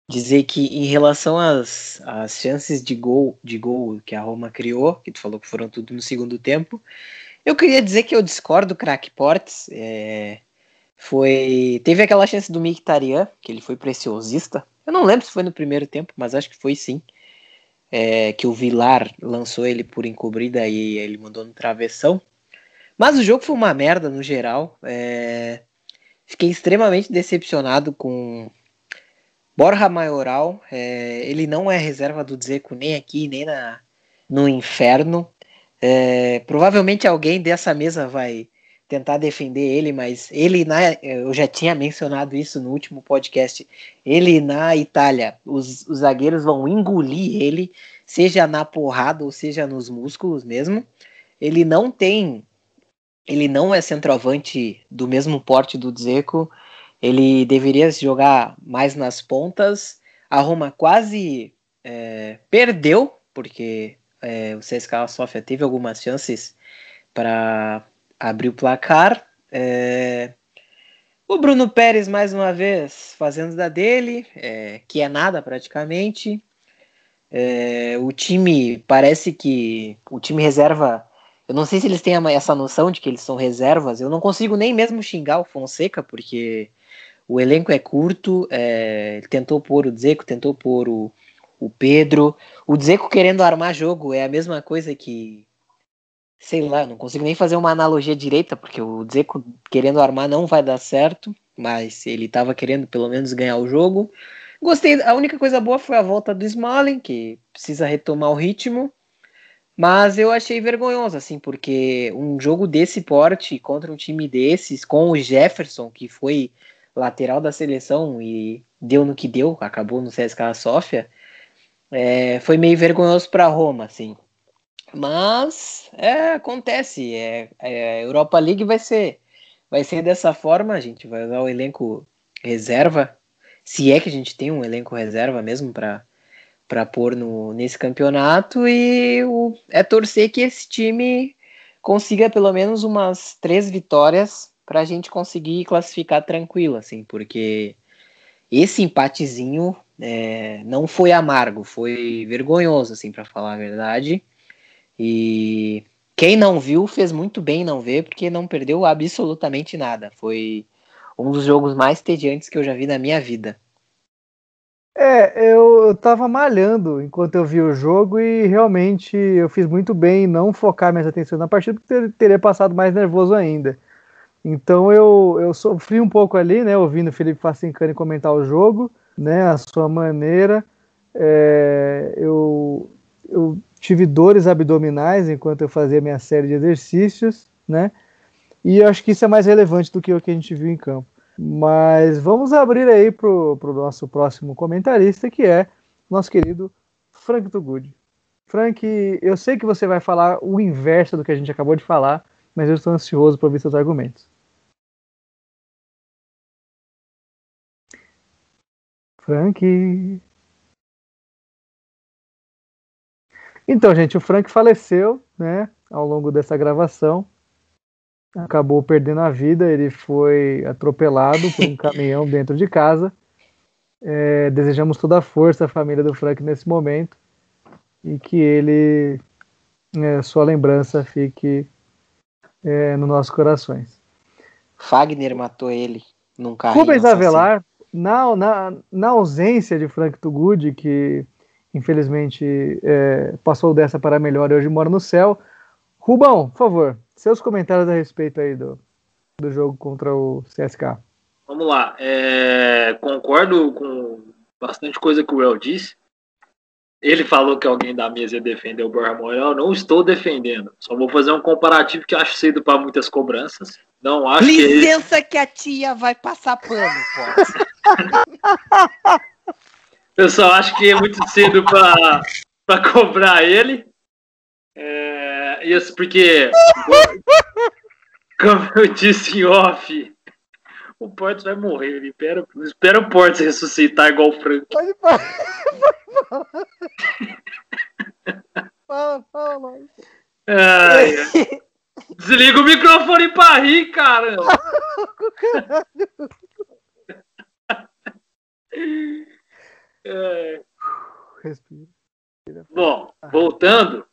dizer que em relação às, às chances de gol, de gol que a Roma criou, que tu falou que foram tudo no segundo tempo, eu queria dizer que eu discordo, crack Portes. É, foi. Teve aquela chance do Mictarian, que ele foi preciosista. Eu não lembro se foi no primeiro tempo, mas acho que foi sim. É, que o Vilar lançou ele por encobrida e ele mandou no travessão. Mas o jogo foi uma merda no geral. É... Fiquei extremamente decepcionado com Borja Maioral. É... Ele não é reserva do Zeco nem aqui, nem na... no inferno. É... Provavelmente alguém dessa mesa vai tentar defender ele, mas ele na eu já tinha mencionado isso no último podcast. Ele na Itália, os, os zagueiros vão engolir ele, seja na porrada ou seja nos músculos mesmo. Ele não tem, ele não é centroavante do mesmo porte do Dzeko. Ele deveria jogar mais nas pontas. A Roma quase é, perdeu porque é, o CSKA Sofia teve algumas chances para abriu o placar. É... O Bruno Pérez, mais uma vez, fazendo da dele, é... que é nada praticamente. É... O time parece que. O time reserva. Eu não sei se eles têm essa noção de que eles são reservas. Eu não consigo nem mesmo xingar o Fonseca, porque o elenco é curto. É... Tentou pôr o Dzeko, tentou pôr o, o Pedro. O Dzeko querendo armar jogo é a mesma coisa que sei lá, não consigo nem fazer uma analogia direita, porque o Dzeko querendo armar não vai dar certo, mas ele estava querendo pelo menos ganhar o jogo. Gostei, a única coisa boa foi a volta do Smalling, que precisa retomar o ritmo, mas eu achei vergonhoso, assim, porque um jogo desse porte contra um time desses, com o Jefferson, que foi lateral da seleção e deu no que deu, acabou no CSKA Sofia, é, foi meio vergonhoso para Roma, assim. Mas é, acontece. É, é, Europa League vai ser, vai ser dessa forma. A gente vai usar o elenco reserva, se é que a gente tem um elenco reserva mesmo para para pôr no, nesse campeonato e o, é torcer que esse time consiga pelo menos umas três vitórias para a gente conseguir classificar tranquilo, assim, porque esse empatezinho É, não foi amargo, foi vergonhoso, assim, para falar a verdade. E quem não viu fez muito bem não ver, porque não perdeu absolutamente nada. Foi um dos jogos mais tediantes que eu já vi na minha vida. É, eu, eu tava malhando enquanto eu vi o jogo e realmente eu fiz muito bem em não focar minhas atenções na partida, porque ter, teria passado mais nervoso ainda. Então eu, eu sofri um pouco ali, né, ouvindo o Felipe Facincani comentar o jogo, né, a sua maneira. É, eu, eu tive dores abdominais enquanto eu fazia minha série de exercícios, né, e eu acho que isso é mais relevante do que o que a gente viu em campo. Mas vamos abrir aí para o nosso próximo comentarista, que é nosso querido Frank Tugud. Frank, eu sei que você vai falar o inverso do que a gente acabou de falar, mas eu estou ansioso para ouvir seus argumentos. Frank. Então, gente, o Frank faleceu, né, ao longo dessa gravação acabou perdendo a vida. Ele foi atropelado por um caminhão dentro de casa. É, desejamos toda a força à família do Frank nesse momento e que ele, é, sua lembrança, fique é, nos nossos corações. Fagner matou ele num carro. Rubens Avelar, na, na, na ausência de Frank Tugud, que infelizmente é, passou dessa para melhor e hoje mora no céu. Rubão, por favor, seus comentários a respeito aí do, do jogo contra o CSK. Vamos lá. É, concordo com bastante coisa que o El disse. Ele falou que alguém da mesa ia defender o Borja Moral. Não estou defendendo. Só vou fazer um comparativo que acho cedo para muitas cobranças. Não acho Licença que, que a tia vai passar pano, Eu só acho que é muito cedo para cobrar ele. É, isso porque, como eu disse em off, o Porto vai morrer. Ele espera, espera o Porto ressuscitar igual o Frank. Pode falar. fala, fala. Ai, Desliga o microfone pra rir, cara. é. Respira. Bom, voltando.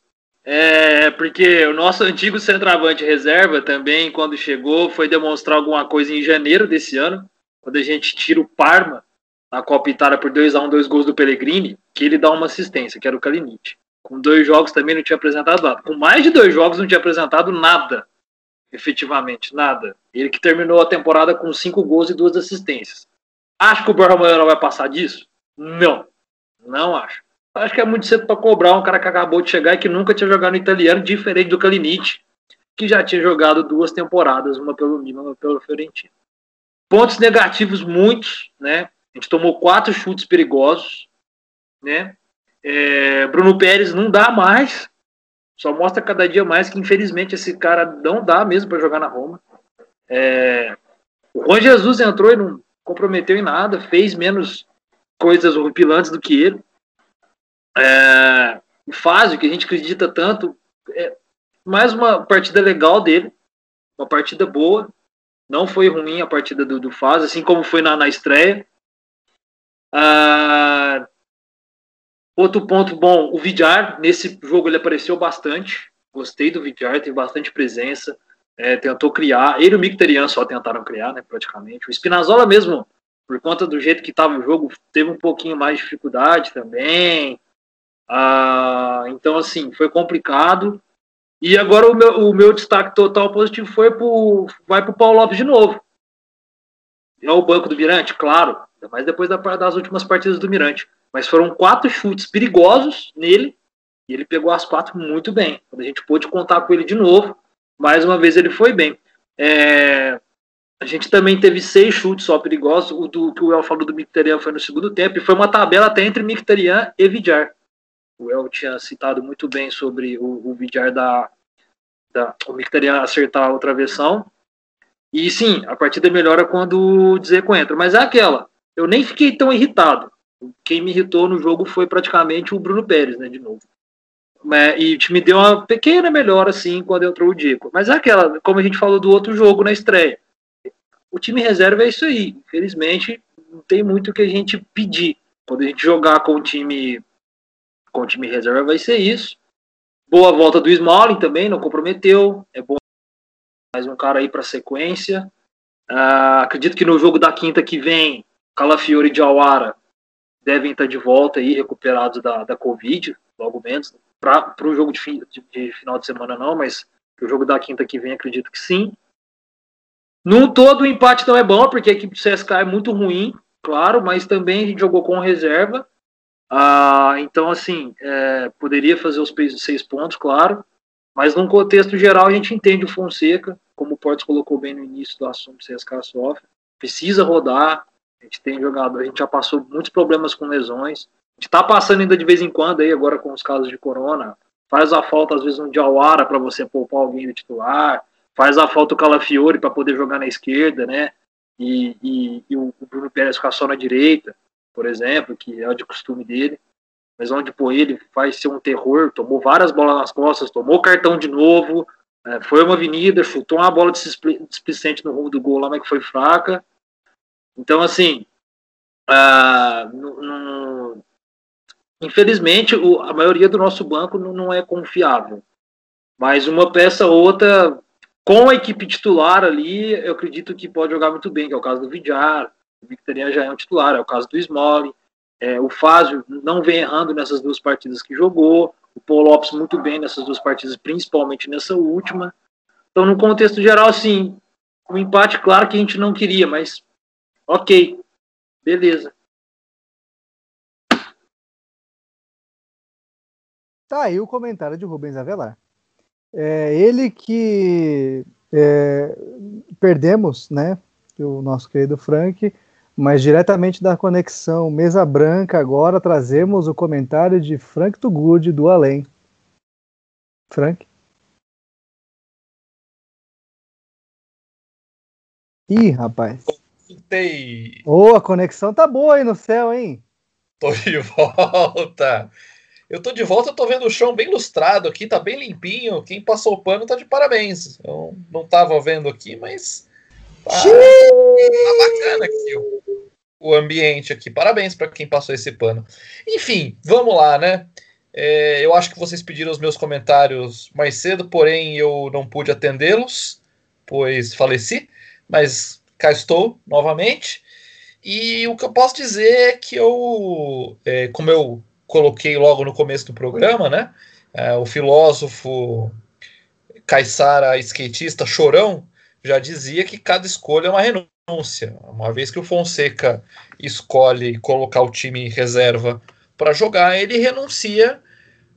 É, porque o nosso antigo centroavante reserva também, quando chegou, foi demonstrar alguma coisa em janeiro desse ano, quando a gente tira o Parma na Copa Itália por 2 a 1 dois gols do Pellegrini, que ele dá uma assistência, que era o Kalinic. Com dois jogos também não tinha apresentado nada. Com mais de dois jogos não tinha apresentado nada, efetivamente, nada. Ele que terminou a temporada com cinco gols e duas assistências. Acho que o Borja não vai passar disso? Não, não acho. Acho que é muito cedo para cobrar um cara que acabou de chegar e que nunca tinha jogado no italiano, diferente do Kalinic, que já tinha jogado duas temporadas, uma pelo Milan, uma pelo Fiorentino. Pontos negativos muitos, né? A gente tomou quatro chutes perigosos, né? É, Bruno Pérez não dá mais, só mostra cada dia mais que infelizmente esse cara não dá mesmo para jogar na Roma. É, o Juan Jesus entrou e não comprometeu em nada, fez menos coisas horripilantes do que ele é, o Fázio, que a gente acredita tanto, é mais uma partida legal dele, uma partida boa. Não foi ruim a partida do, do Fázio, assim como foi na, na estreia. Ah, outro ponto bom, o Vidjar, nesse jogo ele apareceu bastante. Gostei do Vidjar, teve bastante presença. É, tentou criar. Ele e o Micterian só tentaram criar, né, praticamente. O Spinazzola mesmo, por conta do jeito que estava o jogo, teve um pouquinho mais de dificuldade também. Ah, então, assim, foi complicado. E agora o meu, o meu destaque total positivo foi pro, vai para o Paulo Lopes de novo. É o banco do Mirante, claro, mas depois das últimas partidas do Mirante. Mas foram quatro chutes perigosos nele e ele pegou as quatro muito bem. Quando a gente pôde contar com ele de novo, mais uma vez ele foi bem. É, a gente também teve seis chutes só perigosos. O do, que o El falou do Mictarian foi no segundo tempo e foi uma tabela até entre Mictarian e Vidjar. O El tinha citado muito bem sobre o, o Vidjar da, da o Mictarian acertar a outra versão. E sim, a partida melhora quando o Dzeko entra. Mas é aquela. Eu nem fiquei tão irritado. Quem me irritou no jogo foi praticamente o Bruno Pérez, né, de novo. E me deu uma pequena melhora, assim, quando entrou o Dico. Mas é aquela, como a gente falou do outro jogo na estreia. O time reserva é isso aí. Infelizmente, não tem muito o que a gente pedir. quando a gente jogar com o time com o time reserva vai ser isso. Boa volta do Smalling também, não comprometeu. É bom mais um cara aí para sequência. Uh, acredito que no jogo da quinta que vem, Calafiore e Jawara devem estar de volta aí, recuperados da, da Covid, logo menos. Para o jogo de, fim, de, de, final de semana não, mas o jogo da quinta que vem acredito que sim. No todo, o empate não é bom, porque a equipe do CSK é muito ruim, claro, mas também a gente jogou com reserva. Ah, então, assim, é, poderia fazer os seis pontos, claro, mas num contexto geral a gente entende o Fonseca, como o Portos colocou bem no início do assunto, o CSK sofre, precisa rodar, a gente tem jogador, a gente já passou muitos problemas com lesões, a gente está passando ainda de vez em quando aí, agora com os casos de corona, faz a falta às vezes um Diawara para você poupar alguém do titular, faz a falta o Calafiore para poder jogar na esquerda, né, e, e, e o Bruno Pérez ficar só na direita, por exemplo, que é o de costume dele, mas onde pô, ele faz ser um terror, tomou várias bolas nas costas, tomou cartão de novo, é, foi uma avenida, chutou uma bola displicente no rumo do gol lá, mas que foi fraca. Então, assim, uh, no, no, infelizmente, o, a maioria do nosso banco não, não, é confiável. Mas uma peça ou outra, com a equipe titular ali, eu acredito que pode jogar muito bem, que é o caso do Vidjar, o Victoria já é um titular, é o caso do Smolly. É, o Fázio não vem errando nessas duas partidas que jogou. O Paul Lopes muito bem nessas duas partidas, principalmente nessa última. Então, no contexto geral, assim, um empate, claro que a gente não queria, mas ok, beleza. Tá aí o comentário de Rubens Avelar. É, ele que é, perdemos, né? O nosso querido Frank mas diretamente da conexão Mesa Branca, agora trazemos o comentário de Frank Tugud do Além. Frank? Ih, rapaz. Voltei. Ô, oh, a conexão tá boa aí no céu, hein? Tô de volta. Eu tô de volta, eu tô vendo o chão bem lustrado aqui, tá bem limpinho. Quem passou o pano tá de parabéns. Eu não tava vendo aqui, mas Tá, tá bacana aqui o, o ambiente aqui. Parabéns para quem passou esse pano. Enfim, vamos lá, né? É, eu acho que vocês pediram os meus comentários mais cedo, porém eu não pude atendê-los, pois faleci, mas cá estou novamente. E o que eu posso dizer é que eu, é, como eu coloquei logo no começo do programa, né? É, o filósofo Caissara, skatista chorão, já dizia que cada escolha é uma renúncia. Uma vez que o Fonseca escolhe colocar o time reserva para jogar, ele renuncia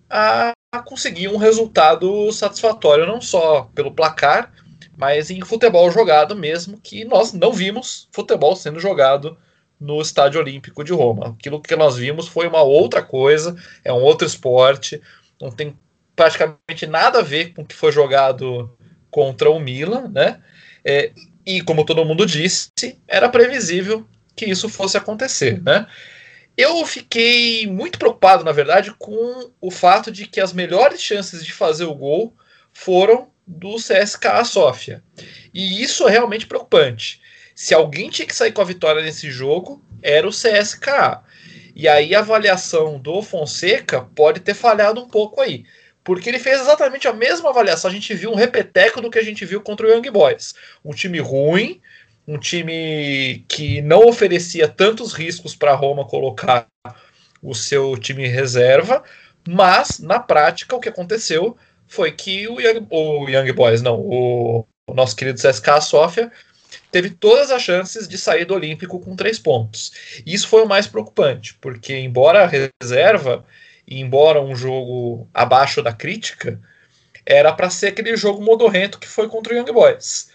a conseguir um resultado satisfatório, não só pelo placar, mas em futebol jogado mesmo, que nós não vimos futebol sendo jogado no Estádio Olímpico de Roma. Aquilo que nós vimos foi uma outra coisa, é um outro esporte, não tem praticamente nada a ver com o que foi jogado contra o Milan, né? É, e como todo mundo disse, era previsível que isso fosse acontecer, né? Eu fiquei muito preocupado, na verdade, com o fato de que as melhores chances de fazer o gol foram do CSKA Sofia. E isso é realmente preocupante. Se alguém tinha que sair com a vitória nesse jogo, era o CSKA. E aí a avaliação do Fonseca pode ter falhado um pouco aí porque ele fez exatamente a mesma avaliação. A gente viu um repeteco do que a gente viu contra o Young Boys. Um time ruim, um time que não oferecia tantos riscos para Roma colocar o seu time reserva, mas na prática o que aconteceu foi que o Young, o Young Boys, não, o, o nosso querido CSKA Sofia teve todas as chances de sair do Olímpico com três pontos. E isso foi o mais preocupante, porque embora a reserva e embora um jogo abaixo da crítica, era para ser aquele jogo modorrento que foi contra o Young Boys.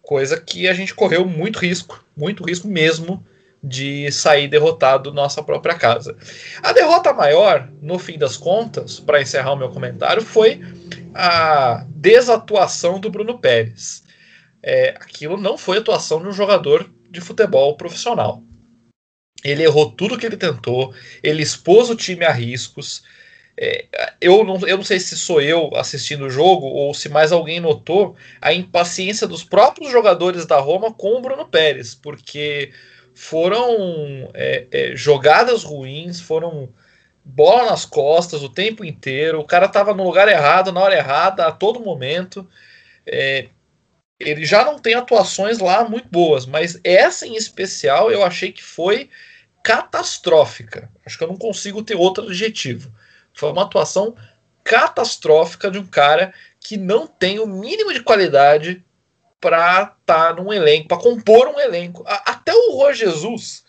Coisa que a gente correu muito risco, muito risco mesmo de sair derrotado nossa própria casa. A derrota maior, no fim das contas, para encerrar o meu comentário, foi a desatuação do Bruno Pérez. É, aquilo não foi atuação de um jogador de futebol profissional. Ele errou tudo que ele tentou, ele expôs o time a riscos. É, eu, não, eu não sei se sou eu assistindo o jogo ou se mais alguém notou a impaciência dos próprios jogadores da Roma com o Bruno Pérez, porque foram é, é, jogadas ruins, foram bola nas costas o tempo inteiro. O cara estava no lugar errado, na hora errada, a todo momento. É, ele já não tem atuações lá muito boas, mas essa em especial eu achei que foi catastrófica. Acho que eu não consigo ter outro adjetivo. Foi uma atuação catastrófica de um cara que não tem o mínimo de qualidade para estar tá num elenco, para compor um elenco. Até o Rô Jesus,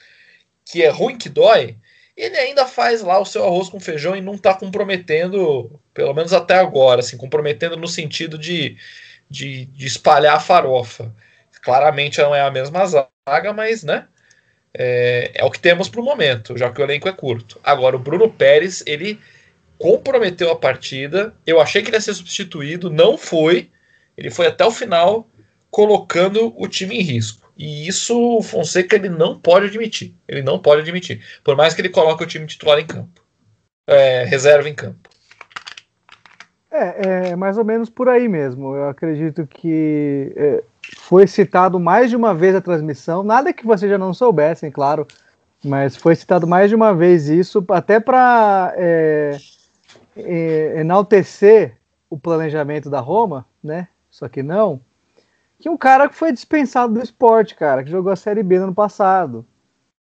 que é ruim que dói, ele ainda faz lá o seu arroz com feijão e não está comprometendo, pelo menos até agora, assim, comprometendo no sentido de, de, de espalhar a farofa. Claramente não é a mesma zaga, mas né? É, é o que temos para o momento, já que o elenco é curto. Agora, o Bruno Pérez, ele comprometeu a partida. Eu achei que ele ia ser substituído, não foi. Ele foi até o final colocando o time em risco. E isso o Fonseca ele não pode admitir. Ele não pode admitir. Por mais que ele coloque o time titular em campo. É, reserva em campo. É, é, mais ou menos por aí mesmo. Eu acredito que é, foi citado mais de uma vez a transmissão. Nada que vocês já não soubessem, claro. Mas foi citado mais de uma vez isso, até para é, é, enaltecer o planejamento da Roma, né? Só que não. Que um cara que foi dispensado do esporte, cara, que jogou a Série B no ano passado.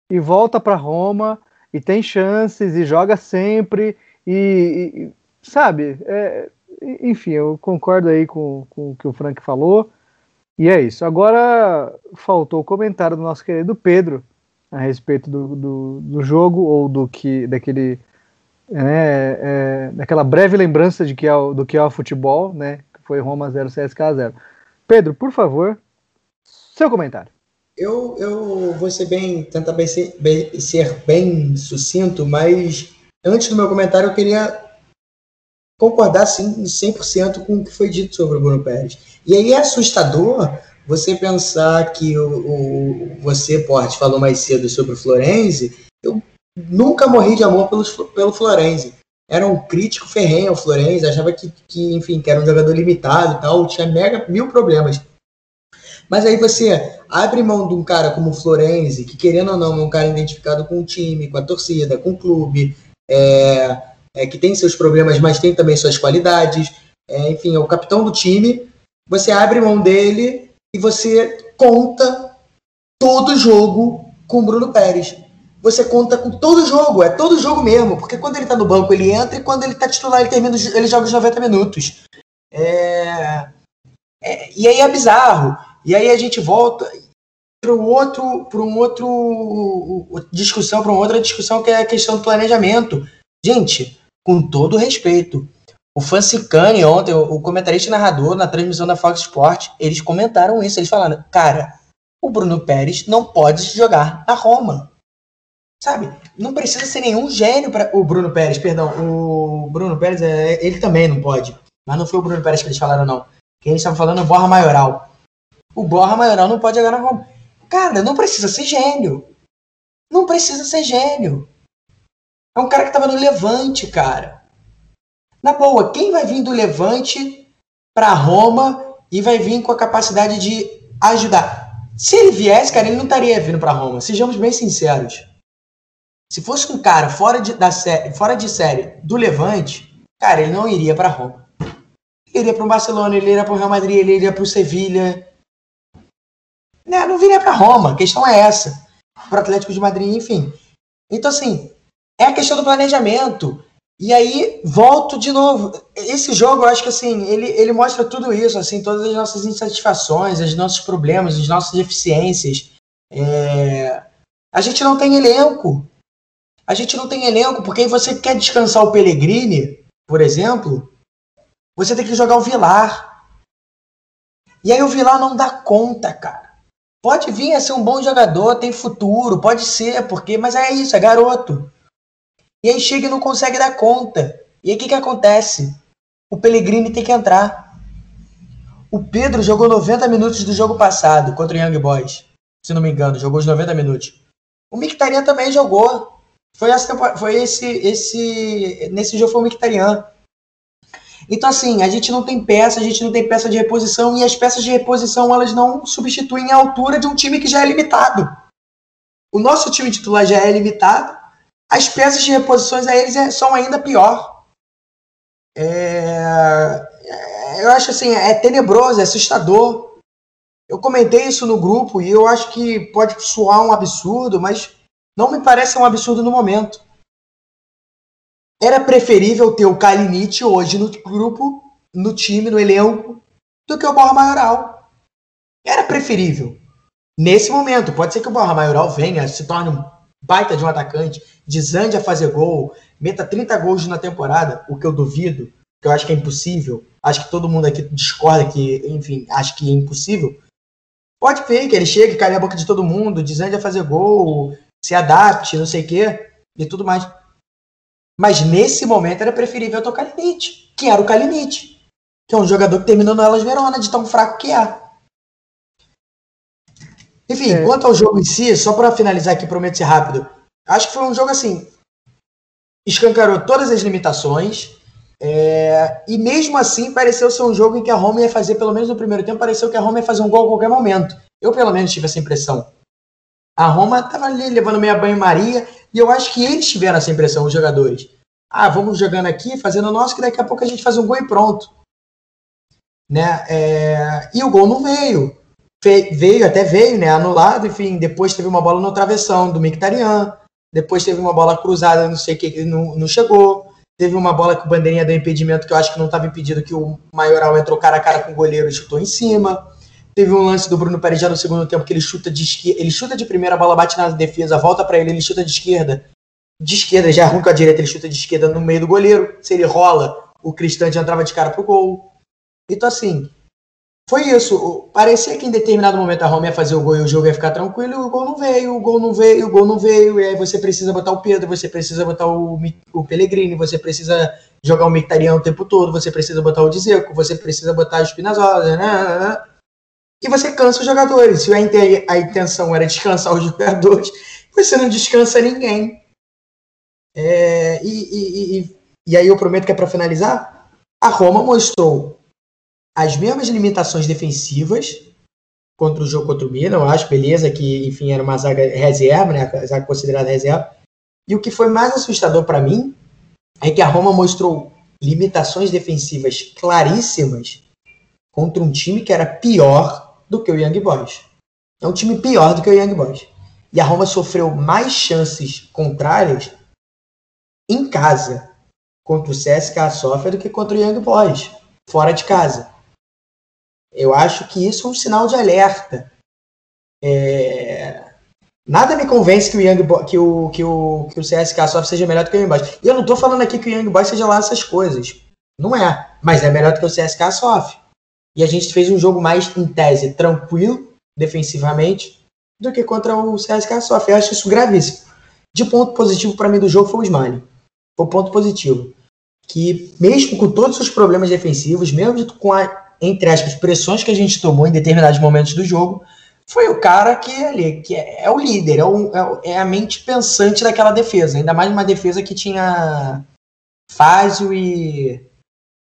E volta para Roma e tem chances e joga sempre e, e sabe, é, enfim, eu concordo aí com, com o que o Frank falou. E é isso. Agora faltou o comentário do nosso querido Pedro a respeito do, do, do jogo ou do que daquele né, é, daquela breve lembrança de que é o, do que é o futebol, né? Que foi Roma 0 CSK 0. Pedro, por favor, seu comentário. Eu, eu vou ser bem, tentar bem ser, bem, ser bem sucinto, mas antes do meu comentário eu queria concordar sim 100% com o que foi dito sobre o Bruno Pérez. E aí é assustador você pensar que o, o você, Porte, falou mais cedo sobre o Florenzi, eu nunca morri de amor pelo, pelo Florenzi. Era um crítico ferrenho ao Florenzi, achava que, que, enfim, que era um jogador limitado e tal, tinha mega mil problemas. Mas aí você abre mão de um cara como o Florenzi, que querendo ou não é um cara identificado com o time, com a torcida, com o clube, é, é, que tem seus problemas, mas tem também suas qualidades. É, enfim, é o capitão do time. Você abre mão dele e você conta todo jogo com o Bruno Pérez você conta com todo jogo, é todo jogo mesmo, porque quando ele tá no banco ele entra e quando ele tá titular ele termina, ele joga os 90 minutos. É... É, e aí é bizarro. E aí a gente volta para um outro, para um outro discussão, para uma outra discussão que é a questão do planejamento. Gente, com todo respeito, o Fancicani ontem, o comentarista e narrador na transmissão da Fox Sport, eles comentaram isso, eles falaram, cara, o Bruno Pérez não pode jogar na Roma. Sabe? Não precisa ser nenhum gênio para o Bruno Pérez, perdão. O Bruno Pérez, é, ele também não pode. Mas não foi o Bruno Pérez que eles falaram, não. Quem eles estavam falando é o Borra Maioral. O Borra Maioral não pode jogar na Roma. Cara, não precisa ser gênio. Não precisa ser gênio. É um cara que tava no Levante, cara. Na boa, quem vai vir do Levante para Roma e vai vir com a capacidade de ajudar? Se ele viesse, cara, ele não estaria vindo para Roma. Sejamos bem sinceros. Se fosse um cara fora de, da série, fora de série do Levante, cara, ele não iria para Roma. Ele iria para o Barcelona, ele iria para o Real Madrid, ele iria para o Sevilha. Né, não viria para Roma, a questão é essa. Para Atlético de Madrid, enfim. Então, assim, é a questão do planejamento. E aí, volto de novo. Esse jogo, eu acho que assim, ele, ele mostra tudo isso, assim, todas as nossas insatisfações, os nossos problemas, as nossas deficiências. É... A gente não tem elenco. A gente não tem elenco, porque você quer descansar o Pellegrini, por exemplo, você tem que jogar o Vilar. E aí o Vilar não dá conta, cara. Pode vir a ser um bom jogador, tem futuro, pode ser, porque, mas é isso, é garoto. E aí chega e não consegue dar conta. E aí o que, que acontece? O Pellegrini tem que entrar. O Pedro jogou 90 minutos do jogo passado contra o Young Boys. Se não me engano, jogou os 90 minutos. O Mictarian também jogou. Foi, essa, foi esse, esse. Nesse jogo foi o Mictarian. Então, assim, a gente não tem peça, a gente não tem peça de reposição, e as peças de reposição elas não substituem a altura de um time que já é limitado. o nosso time titular já é limitado, as peças de reposições a eles é, são ainda pior. É, é, eu acho assim, é tenebroso, é assustador. Eu comentei isso no grupo e eu acho que pode soar um absurdo, mas não me parece um absurdo no momento. Era preferível ter o Kalinic hoje no grupo, no time, no elenco, do que o Borra Maioral. Era preferível. Nesse momento, pode ser que o Borra Maioral venha, se torne um baita de um atacante, desande a fazer gol, meta 30 gols na temporada, o que eu duvido, que eu acho que é impossível. Acho que todo mundo aqui discorda que, enfim, acho que é impossível. Pode ver que ele chegue, cale a boca de todo mundo, desande a fazer gol, se adapte, não sei o quê, e tudo mais. Mas nesse momento era preferível ter o Kalinic, que era o Kalinic, que é um jogador que terminou no Elas Verona, de tão fraco que é. Enfim, é. quanto ao jogo em si, só para finalizar aqui, prometo ser rápido. Acho que foi um jogo assim. Escancarou todas as limitações. É, e mesmo assim, pareceu ser um jogo em que a Roma ia fazer, pelo menos no primeiro tempo, pareceu que a Roma ia fazer um gol a qualquer momento. Eu, pelo menos, tive essa impressão. A Roma estava ali levando meia banho-maria, e eu acho que eles tiveram essa impressão, os jogadores. Ah, vamos jogando aqui, fazendo o nosso, que daqui a pouco a gente faz um gol e pronto. Né? É, e o gol não veio veio, até veio, né, anulado, enfim, depois teve uma bola no travessão do Mictarian, depois teve uma bola cruzada, não sei o que, que não, não chegou, teve uma bola o bandeirinha deu impedimento, que eu acho que não estava impedido, que o Maioral entrou cara a cara com o goleiro e chutou em cima, teve um lance do Bruno Pérez já no segundo tempo, que ele chuta de esquerda, ele chuta de primeira, a bola bate na defesa, volta para ele, ele chuta de esquerda, de esquerda, já com a direita, ele chuta de esquerda no meio do goleiro, se ele rola, o Cristante entrava de cara pro gol, então assim, foi isso. Parecia que em determinado momento a Roma ia fazer o gol e o jogo ia ficar tranquilo, e o gol não veio, o gol não veio, o gol não veio, e aí você precisa botar o Pedro, você precisa botar o, o Pellegrini, você precisa jogar o Mictarian o tempo todo, você precisa botar o Dzeko, você precisa botar o Spinazzola, né, né, né, e você cansa os jogadores. Se a intenção era descansar os jogadores, você não descansa ninguém. É, e, e, e, e aí eu prometo que é para finalizar, a Roma mostrou as mesmas limitações defensivas contra o jogo contra o Milan, eu acho, beleza, que enfim era uma zaga reserva, né, zaga considerada reserva. E o que foi mais assustador para mim é que a Roma mostrou limitações defensivas claríssimas contra um time que era pior do que o Young Boys. É um time pior do que o Young Boys. E a Roma sofreu mais chances contrárias em casa contra o CSKA Sofia do que contra o Young Boys, fora de casa. Eu acho que isso é um sinal de alerta. É... Nada me convence que o Young Boy, que o, que o, que o CSK Soft seja melhor do que o Young Boys. E eu não estou falando aqui que o Young Boys seja lá essas coisas. Não é. Mas é melhor do que o CSK Soft. E a gente fez um jogo mais, em tese, tranquilo, defensivamente, do que contra o CSK Soft. Eu acho isso gravíssimo. De ponto positivo para mim do jogo foi o Smiley. Foi o ponto positivo. Que mesmo com todos os problemas defensivos, mesmo com a entre aspas, pressões que a gente tomou em determinados momentos do jogo, foi o cara que ali, que é, é o líder, é, o, é, é, a mente pensante daquela defesa. Ainda mais uma defesa que tinha Fázio e.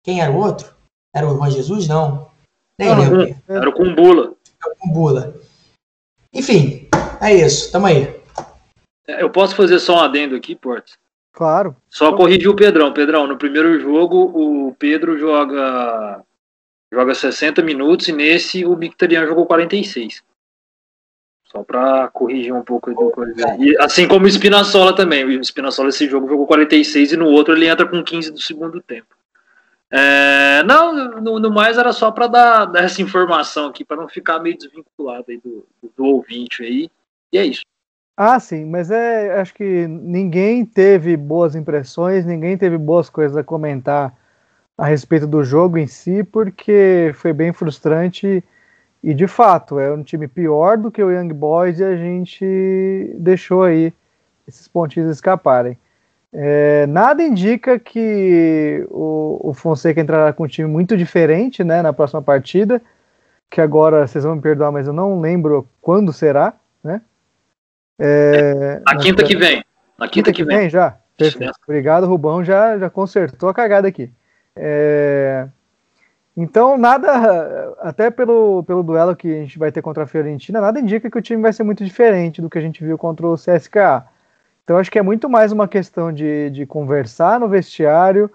Quem era o outro? Era o Juan Jesus? Não. Nem não, lembro. Era o Cumbula. Era o Cumbula. Enfim, é isso. Tamo aí. É, eu posso fazer só um adendo aqui, Porto? Claro. Só corrigir o Pedrão. Pedrão, no primeiro jogo, o Pedro joga joga 60 minutos e nesse o Mictarian jogou 46. Só para corrigir um pouco do coisa. E, assim como o Spinazzola também. O Spinazzola esse jogo jogou 46 e no outro ele entra com 15 do segundo tempo. É, não, no, no, mais era só para dar, dar, essa informação aqui, para não ficar meio desvinculado aí do, do, do, ouvinte aí. E é isso. Ah, sim, mas é, acho que ninguém teve boas impressões, ninguém teve boas coisas a comentar a respeito do jogo em si, porque foi bem frustrante e de fato é um time pior do que o Young Boys e a gente deixou aí esses pontinhos escaparem. É, nada indica que o, o, Fonseca entrará com um time muito diferente né, na próxima partida, que agora vocês vão me perdoar, mas eu não lembro quando será. Né? É, na quinta que vem. Na quinta, quinta que, vem. vem já. Perfeito. Obrigado, Rubão. Já, já consertou a cagada aqui. É... Então, nada, até pelo, pelo duelo que a gente vai ter contra a Fiorentina, nada indica que o time vai ser muito diferente do que a gente viu contra o CSKA. Então, acho que é muito mais uma questão de, de conversar no vestiário,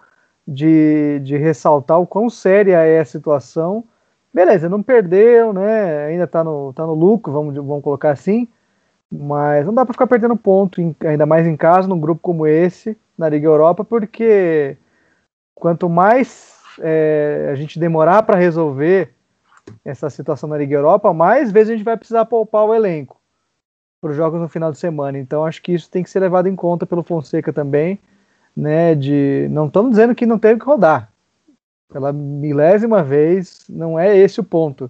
de, de ressaltar o quão séria é a situação. Beleza, não perdeu, né? Ainda tá no, tá no lucro, vamos, vamos colocar assim. Mas não dá para ficar perdendo ponto, ainda mais em casa, num grupo como esse, na Liga Europa, porque quanto mais é, a gente demorar para resolver essa situação na Liga Europa, mais vezes a gente vai precisar poupar o elenco para os jogos no final de semana. Então acho que isso tem que ser levado em conta pelo Fonseca também, né? De não estamos dizendo que não teve que rodar. Pela milésima vez, não é esse o ponto.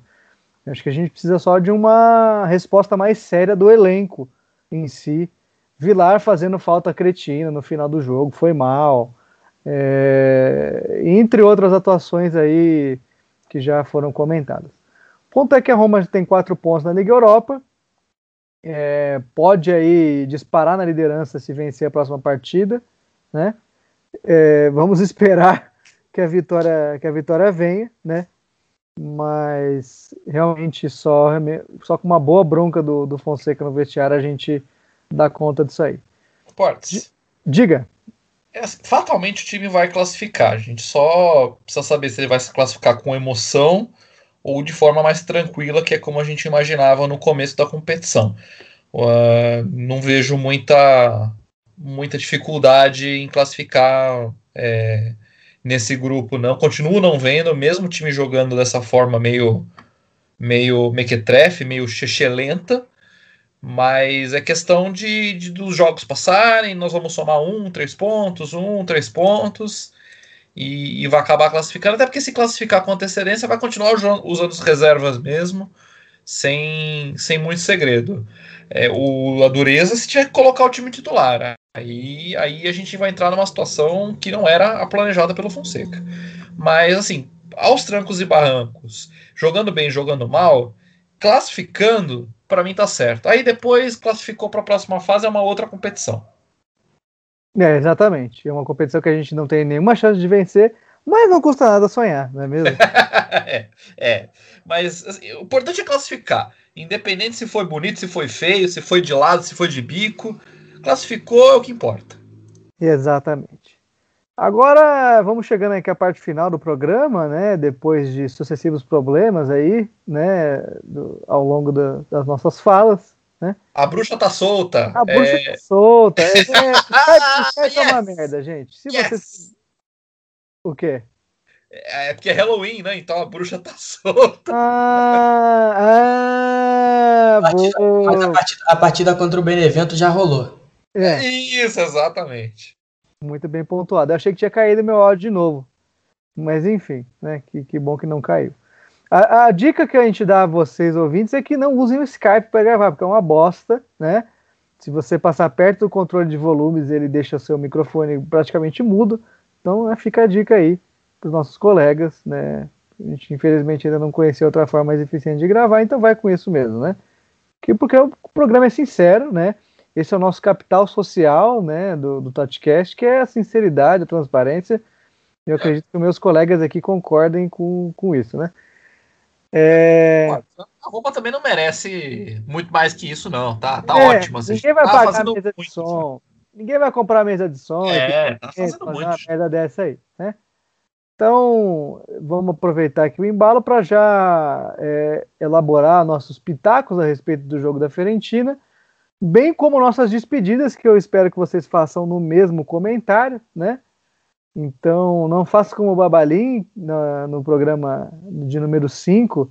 Acho que a gente precisa só de uma resposta mais séria do elenco em si. Vilar fazendo falta cretina no final do jogo, foi mal. É, entre outras atuações aí que já foram comentadas. O ponto é que a Roma tem quatro pontos na Liga Europa, é, pode aí disparar na liderança se vencer a próxima partida, né? É, vamos esperar que a vitória que a vitória venha, né? Mas realmente só só com uma boa bronca do, do Fonseca no vestiário a gente dá conta disso aí. Portes. Diga. É, fatalmente o time vai classificar. A gente só precisa saber se ele vai se classificar com emoção ou de forma mais tranquila, que é como a gente imaginava no começo da competição. Uh, não vejo muita, muita dificuldade em classificar é, nesse grupo, não. Continuo não vendo, mesmo o time jogando dessa forma meio meio mequetrefe, meio chechelenta, mas é questão de, de, dos jogos passarem, nós vamos somar um, três pontos, um, três pontos, e, e, vai acabar classificando, até porque se classificar com antecedência vai continuar usando as reservas mesmo, sem, sem muito segredo. É, o, a dureza se tiver que colocar o time titular. Aí, aí a gente vai entrar numa situação que não era a planejada pelo Fonseca. Mas assim, aos trancos e barrancos, jogando bem, jogando mal, classificando, para mim tá certo. Aí depois classificou para a próxima fase é uma outra competição. É, exatamente. É uma competição que a gente não tem nenhuma chance de vencer, mas não custa nada sonhar, não é mesmo? é, é, mas assim, o importante é classificar. Independente se foi bonito, se foi feio, se foi de lado, se foi de bico, classificou é o que importa. Exatamente. Agora vamos chegando aqui à parte final do programa, né? Depois de sucessivos problemas aí, né? Do, ao longo da, das nossas falas. Né? A bruxa tá solta. A bruxa é... tá solta. É, é, é, é uma merda, gente. Se yes. você. O quê? É, é porque é Halloween, né? Então a bruxa tá solta. Ah, ah a, partida, mas a, partida, a partida contra o Benevento já rolou. É. Isso, exatamente. Muito bem pontuado. Eu achei que tinha caído meu áudio de novo. Mas enfim, né? Que, que bom que não caiu. A, a, dica que a gente dá a vocês, ouvintes, é que não usem o Skype para gravar, porque é uma bosta, né? Se você passar perto do controle de volumes, ele deixa seu microfone praticamente mudo. Então, é, fica a dica aí para os nossos colegas, né? A gente, infelizmente, ainda não conheceu outra forma mais eficiente de gravar, então vai com isso mesmo, né? Que, porque o programa é sincero, né? Esse é o nosso capital social, né, do, do que é a sinceridade, a transparência. Eu acredito que meus colegas aqui concordem com, com isso, né? É... A roupa também não merece muito mais que isso, não. Tá, tá é, ótimo. Ninguém vai tá pagar mesa de som. Ninguém vai comprar mesa de som. É, tá fazendo muito. Uma merda dessa aí, né? Então, vamos aproveitar aqui o embalo para já é, elaborar nossos pitacos a respeito do jogo da Fiorentina, bem como nossas despedidas, que eu espero que vocês façam no mesmo comentário, né? Então, não faça como o Babalim na, no programa de número 5,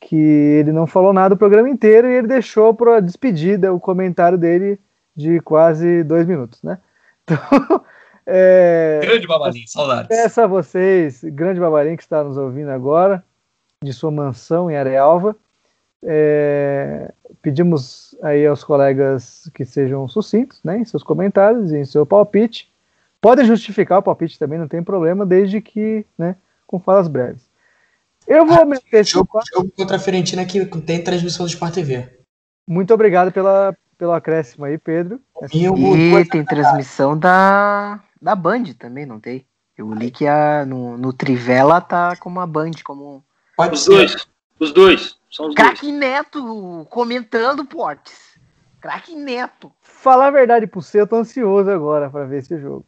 que ele não falou nada o programa inteiro e ele deixou para a despedida o comentário dele de quase dois minutos, né? Então, é, grande Babalim, saudades. Peço a vocês, grande Babalim que está nos ouvindo agora, de sua mansão em Arealva, é, pedimos aí aos colegas que sejam sucintos né, em seus comentários e em seu palpite Podem justificar o palpite também, não tem problema, desde que, né, com falas breves. Eu vou ah, meter jogo, jogo contra a Fiorentina que tem transmissão do Sport TV. Muito obrigado pela, pelo acréscimo aí, Pedro. E, e tem transmissão da, da Band também, não tem? Eu li que a, no, no Trivela tá como uma Band, como. Pode os ser. dois. Os dois. São os Crack dois. Neto comentando Portes. Crack Neto. Falar a verdade pro você, eu tô ansioso agora para ver esse jogo.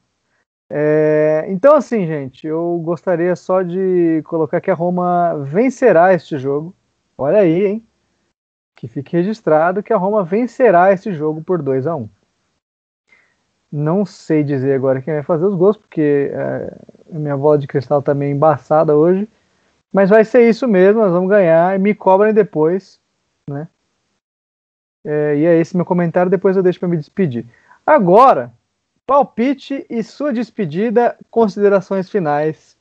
É, então, assim, gente, eu gostaria só de colocar que a Roma vencerá este jogo. Olha aí, hein? Que fique registrado que a Roma vencerá este jogo por 2 a 1 Não sei dizer agora quem vai fazer os gols, porque é, minha bola de cristal tá meio embaçada hoje. Mas vai ser isso mesmo, nós vamos ganhar e me cobrem depois, né? É, e é esse meu comentário, depois eu deixo para me despedir. Agora, Palpite e sua despedida, considerações finais.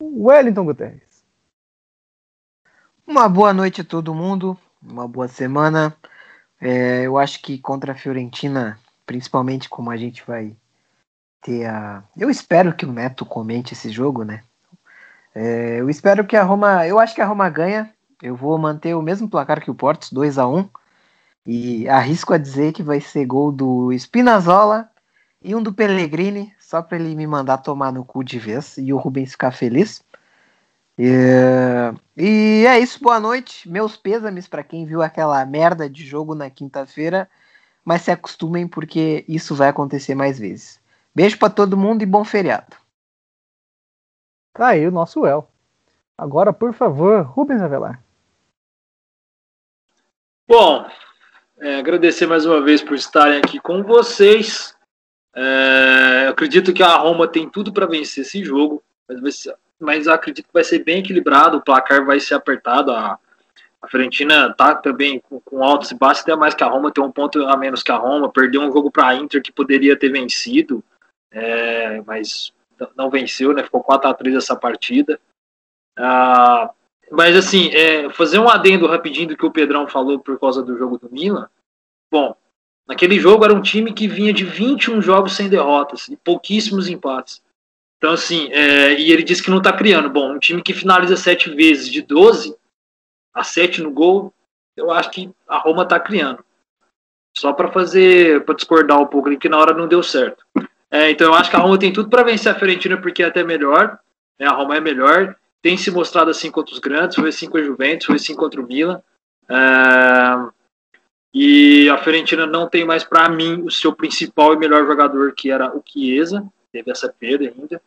Wellington Guterres. Uma boa noite a todo mundo, uma boa semana. É, eu acho que contra a Fiorentina, principalmente como a gente vai ter a. Eu espero que o Neto comente esse jogo, né? É, eu espero que a Roma. Eu acho que a Roma ganha. Eu vou manter o mesmo placar que o Portos, 2 a 1 E arrisco a dizer que vai ser gol do Spinazzola e um do Pellegrini, só para ele me mandar tomar no cu de vez e o Rubens ficar feliz. E, e é isso, boa noite. Meus pêsames para quem viu aquela merda de jogo na quinta-feira, mas se acostumem porque isso vai acontecer mais vezes. Beijo para todo mundo e bom feriado. Tá aí o nosso El. Agora, por favor, Rubens Avelar. Bom, é, agradecer mais uma vez por estarem aqui com vocês. É, acredito que a Roma tem tudo para vencer esse jogo, mas, ser, mas acredito que vai ser bem equilibrado, o placar vai ser apertado. A, a Fiorentina tá também com, com, altos e baixos, até mais que a Roma, tem um ponto a menos que a Roma, perdeu um jogo para a Inter que poderia ter vencido, é, mas não venceu, né? Ficou 4 a 3 essa partida. Ah, mas assim, é, fazer um adendo rapidinho do que o Pedrão falou por causa do jogo do Milan. Bom, Naquele jogo era um time que vinha de 21 jogos sem derrotas e pouquíssimos empates. Então, assim, é, e ele disse que não está criando. Bom, um time que finaliza sete vezes de 12 a 7 no gol, eu acho que a Roma está criando. Só para fazer, para discordar um pouco, que na hora não deu certo. É, então, eu acho que a Roma tem tudo para vencer a Fiorentina, porque é até melhor. Né, a Roma é melhor. Tem se mostrado assim contra os grandes, foi assim com a Juventus, foi assim contra o Milan. É, e a Fiorentina não tem mais, para mim, o seu principal e melhor jogador, que era o Chiesa. Teve essa perda ainda.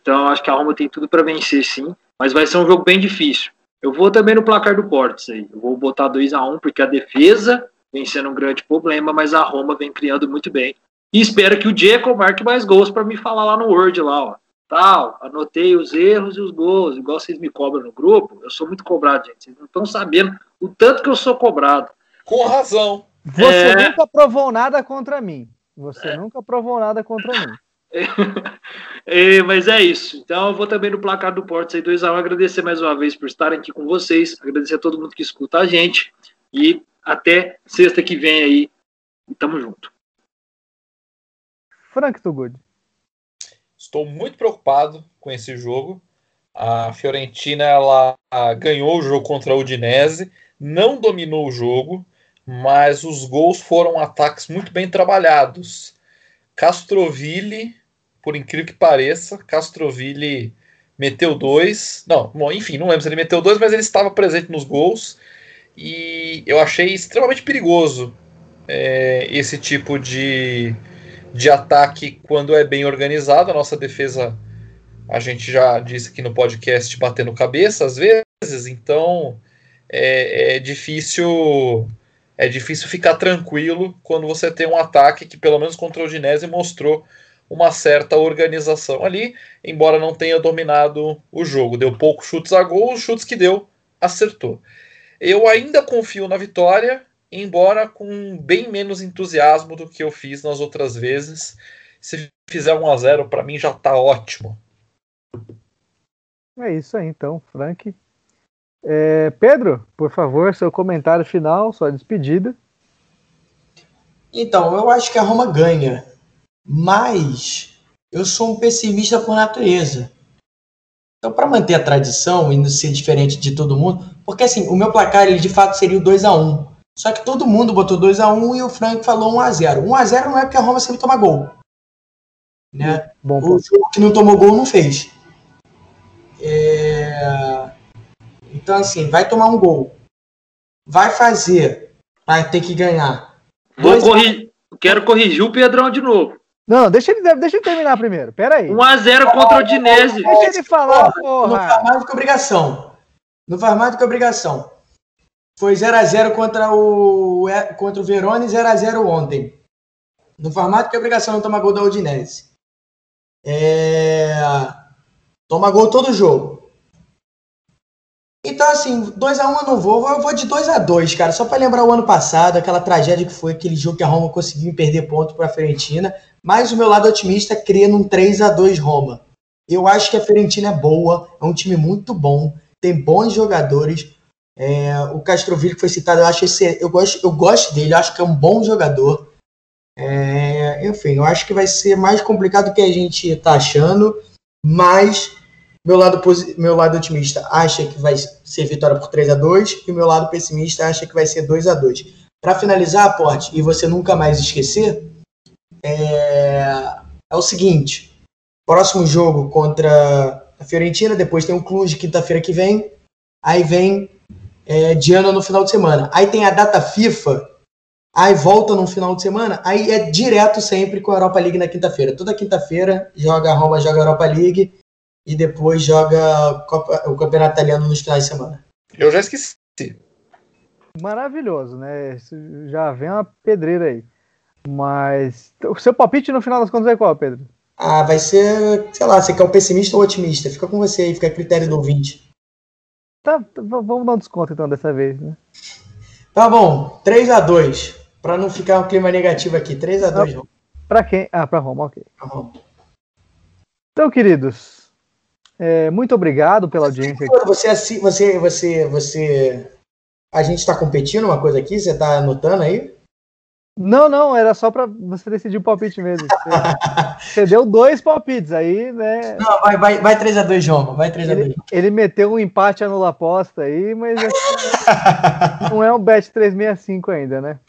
Então, acho que a Roma tem tudo para vencer, sim. Mas vai ser um jogo bem difícil. Eu vou também no placar do Portes aí. Eu vou botar 2 a 1 um, porque a defesa vem sendo um grande problema, mas a Roma vem criando muito bem. E espero que o Diego marque mais gols para me falar lá no Word lá, ó. Tal, anotei os erros e os gols, igual vocês me cobram no grupo. Eu sou muito cobrado, gente. Vocês não estão sabendo o tanto que eu sou cobrado. Com razão. Você é... nunca provou nada contra mim. Você é... nunca provou nada contra mim. é, mas é isso. Então eu vou também no placar do Porto aí 2x1. Agradecer mais uma vez por estarem aqui com vocês. Agradecer a todo mundo que escuta a gente. E até sexta que vem aí. Tamo junto. Frank Tugud. Estou muito preocupado com esse jogo. A Fiorentina ela ganhou o jogo contra a Udinese, não dominou o jogo, mas os gols foram ataques muito bem trabalhados. Castroville, por incrível que pareça, Castroville meteu dois. Não, bom, enfim, não lembro se ele meteu dois, mas ele estava presente nos gols. E eu achei extremamente perigoso é, esse tipo de, de ataque quando é bem organizado. A nossa defesa, a gente já disse aqui no podcast, batendo cabeça às vezes, então é, é difícil é difícil ficar tranquilo quando você tem um ataque que, pelo menos contra o Udinese, mostrou uma certa organização ali, embora não tenha dominado o jogo. Deu poucos chutes a gol, os chutes que deu, acertou. Eu ainda confio na vitória, embora com bem menos entusiasmo do que eu fiz nas outras vezes. Se fizer 1 a 0 para mim já está ótimo. É isso aí então, Frank. É, Pedro, por favor, seu comentário final, sua despedida. Então, eu acho que a Roma ganha, mas eu sou um pessimista por natureza. Então, para manter a tradição e não ser diferente de todo mundo, porque assim, o meu placar ele de fato seria o 2 a 1 Só que todo mundo botou 2 a 1 e o Frank falou 1 a 0 1 a 0 não é porque a Roma sempre toma gol. Né? Bom O jogo que não tomou gol não fez. É, Então, assim, vai tomar um gol. Vai fazer. Vai ter que ganhar. Vou Dois- corrigir. Quero corrigir o Pedrão de novo. Não, deixa ele, deixa ele terminar primeiro. Pera aí. 1x0 contra o Udinese. Deixa ele falar, Não porra. faz mais do que obrigação. Não faz mais do que obrigação. Foi 0x0 contra o, é, contra o Verona e 0x0 ontem. Mais do que obrigação não tomar gol da Udinese. É... Toma gol todo jogo. Então, assim, 2x1 eu não vou, eu vou de 2x2, cara. Só pra lembrar o ano passado, aquela tragédia que foi aquele jogo que a Roma conseguiu perder ponto pra Fiorentina. Mas o meu lado otimista crê num 3x2 Roma. Eu acho que a Fiorentina é boa, é um time muito bom, tem bons jogadores. É, o Castrovilho que foi citado, eu acho esse, eu gosto, eu gosto dele, eu acho que é um bom jogador. É, enfim, eu acho que vai ser mais complicado do que a gente tá achando, mas meu lado, meu lado otimista acha que vai ser vitória por 3 a 2 e meu lado pessimista acha que vai ser 2 a 2 Para finalizar, Aporte, e você nunca mais esquecer, é, é o seguinte: próximo jogo contra a Fiorentina, depois tem o Cluj quinta-feira que vem, aí vem é, Diana no final de semana. Aí tem a data FIFA, aí volta no final de semana, aí é direto sempre com a Europa League na quinta-feira. Toda quinta-feira joga a Roma, joga a Europa League e depois joga Copa- o Campeonato Italiano nos finais de semana. Eu já esqueci. Maravilhoso, né? Isso já vem uma pedreira aí. Mas o seu palpite no final das contas é qual, Pedro? Ah, vai ser, sei lá, você quer o pessimista ou otimista? Fica com você aí, fica a critério do ouvinte. Tá, tá, vamos dar um desconto então dessa vez, né? Tá bom, 3 a 2 Pra não ficar um clima negativo aqui, 3 a 2 Roma. Pra quem? Ah, pra Roma, ok. Roma. Então, queridos, é, muito obrigado pela audiência. Você, você, você, você. A gente tá competindo uma coisa aqui? Você tá anotando aí? Não, não, era só pra você decidir o palpite mesmo. Você, você deu dois palpites aí, né? Não, vai, vai, vai 3x2, Roma. Vai 3x2. Ele, ele meteu um empate anula aposta aí, mas assim, não é um bet 365 ainda, né?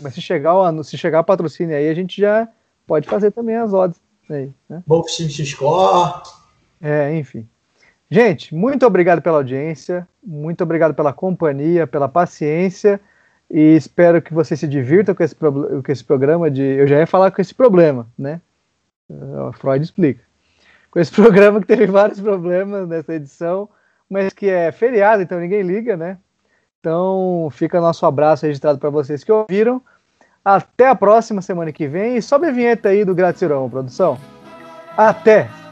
Mas se chegar, o se chegar patrocínio aí, a gente já pode fazer também as odds aí, né? Bom X-Score. É, enfim. Gente, muito obrigado pela audiência, muito obrigado pela companhia, pela paciência e espero que você se divirta com esse, com esse programa de. Eu já ia falar com esse problema, né? Uh, Freud explica. Com esse programa que teve vários problemas nessa edição, mas que é feriado, então ninguém liga, né? Então fica nosso abraço registrado para vocês que ouviram. Até a próxima semana que vem e sobe a vinheta aí do Grátis Irão, produção. Até!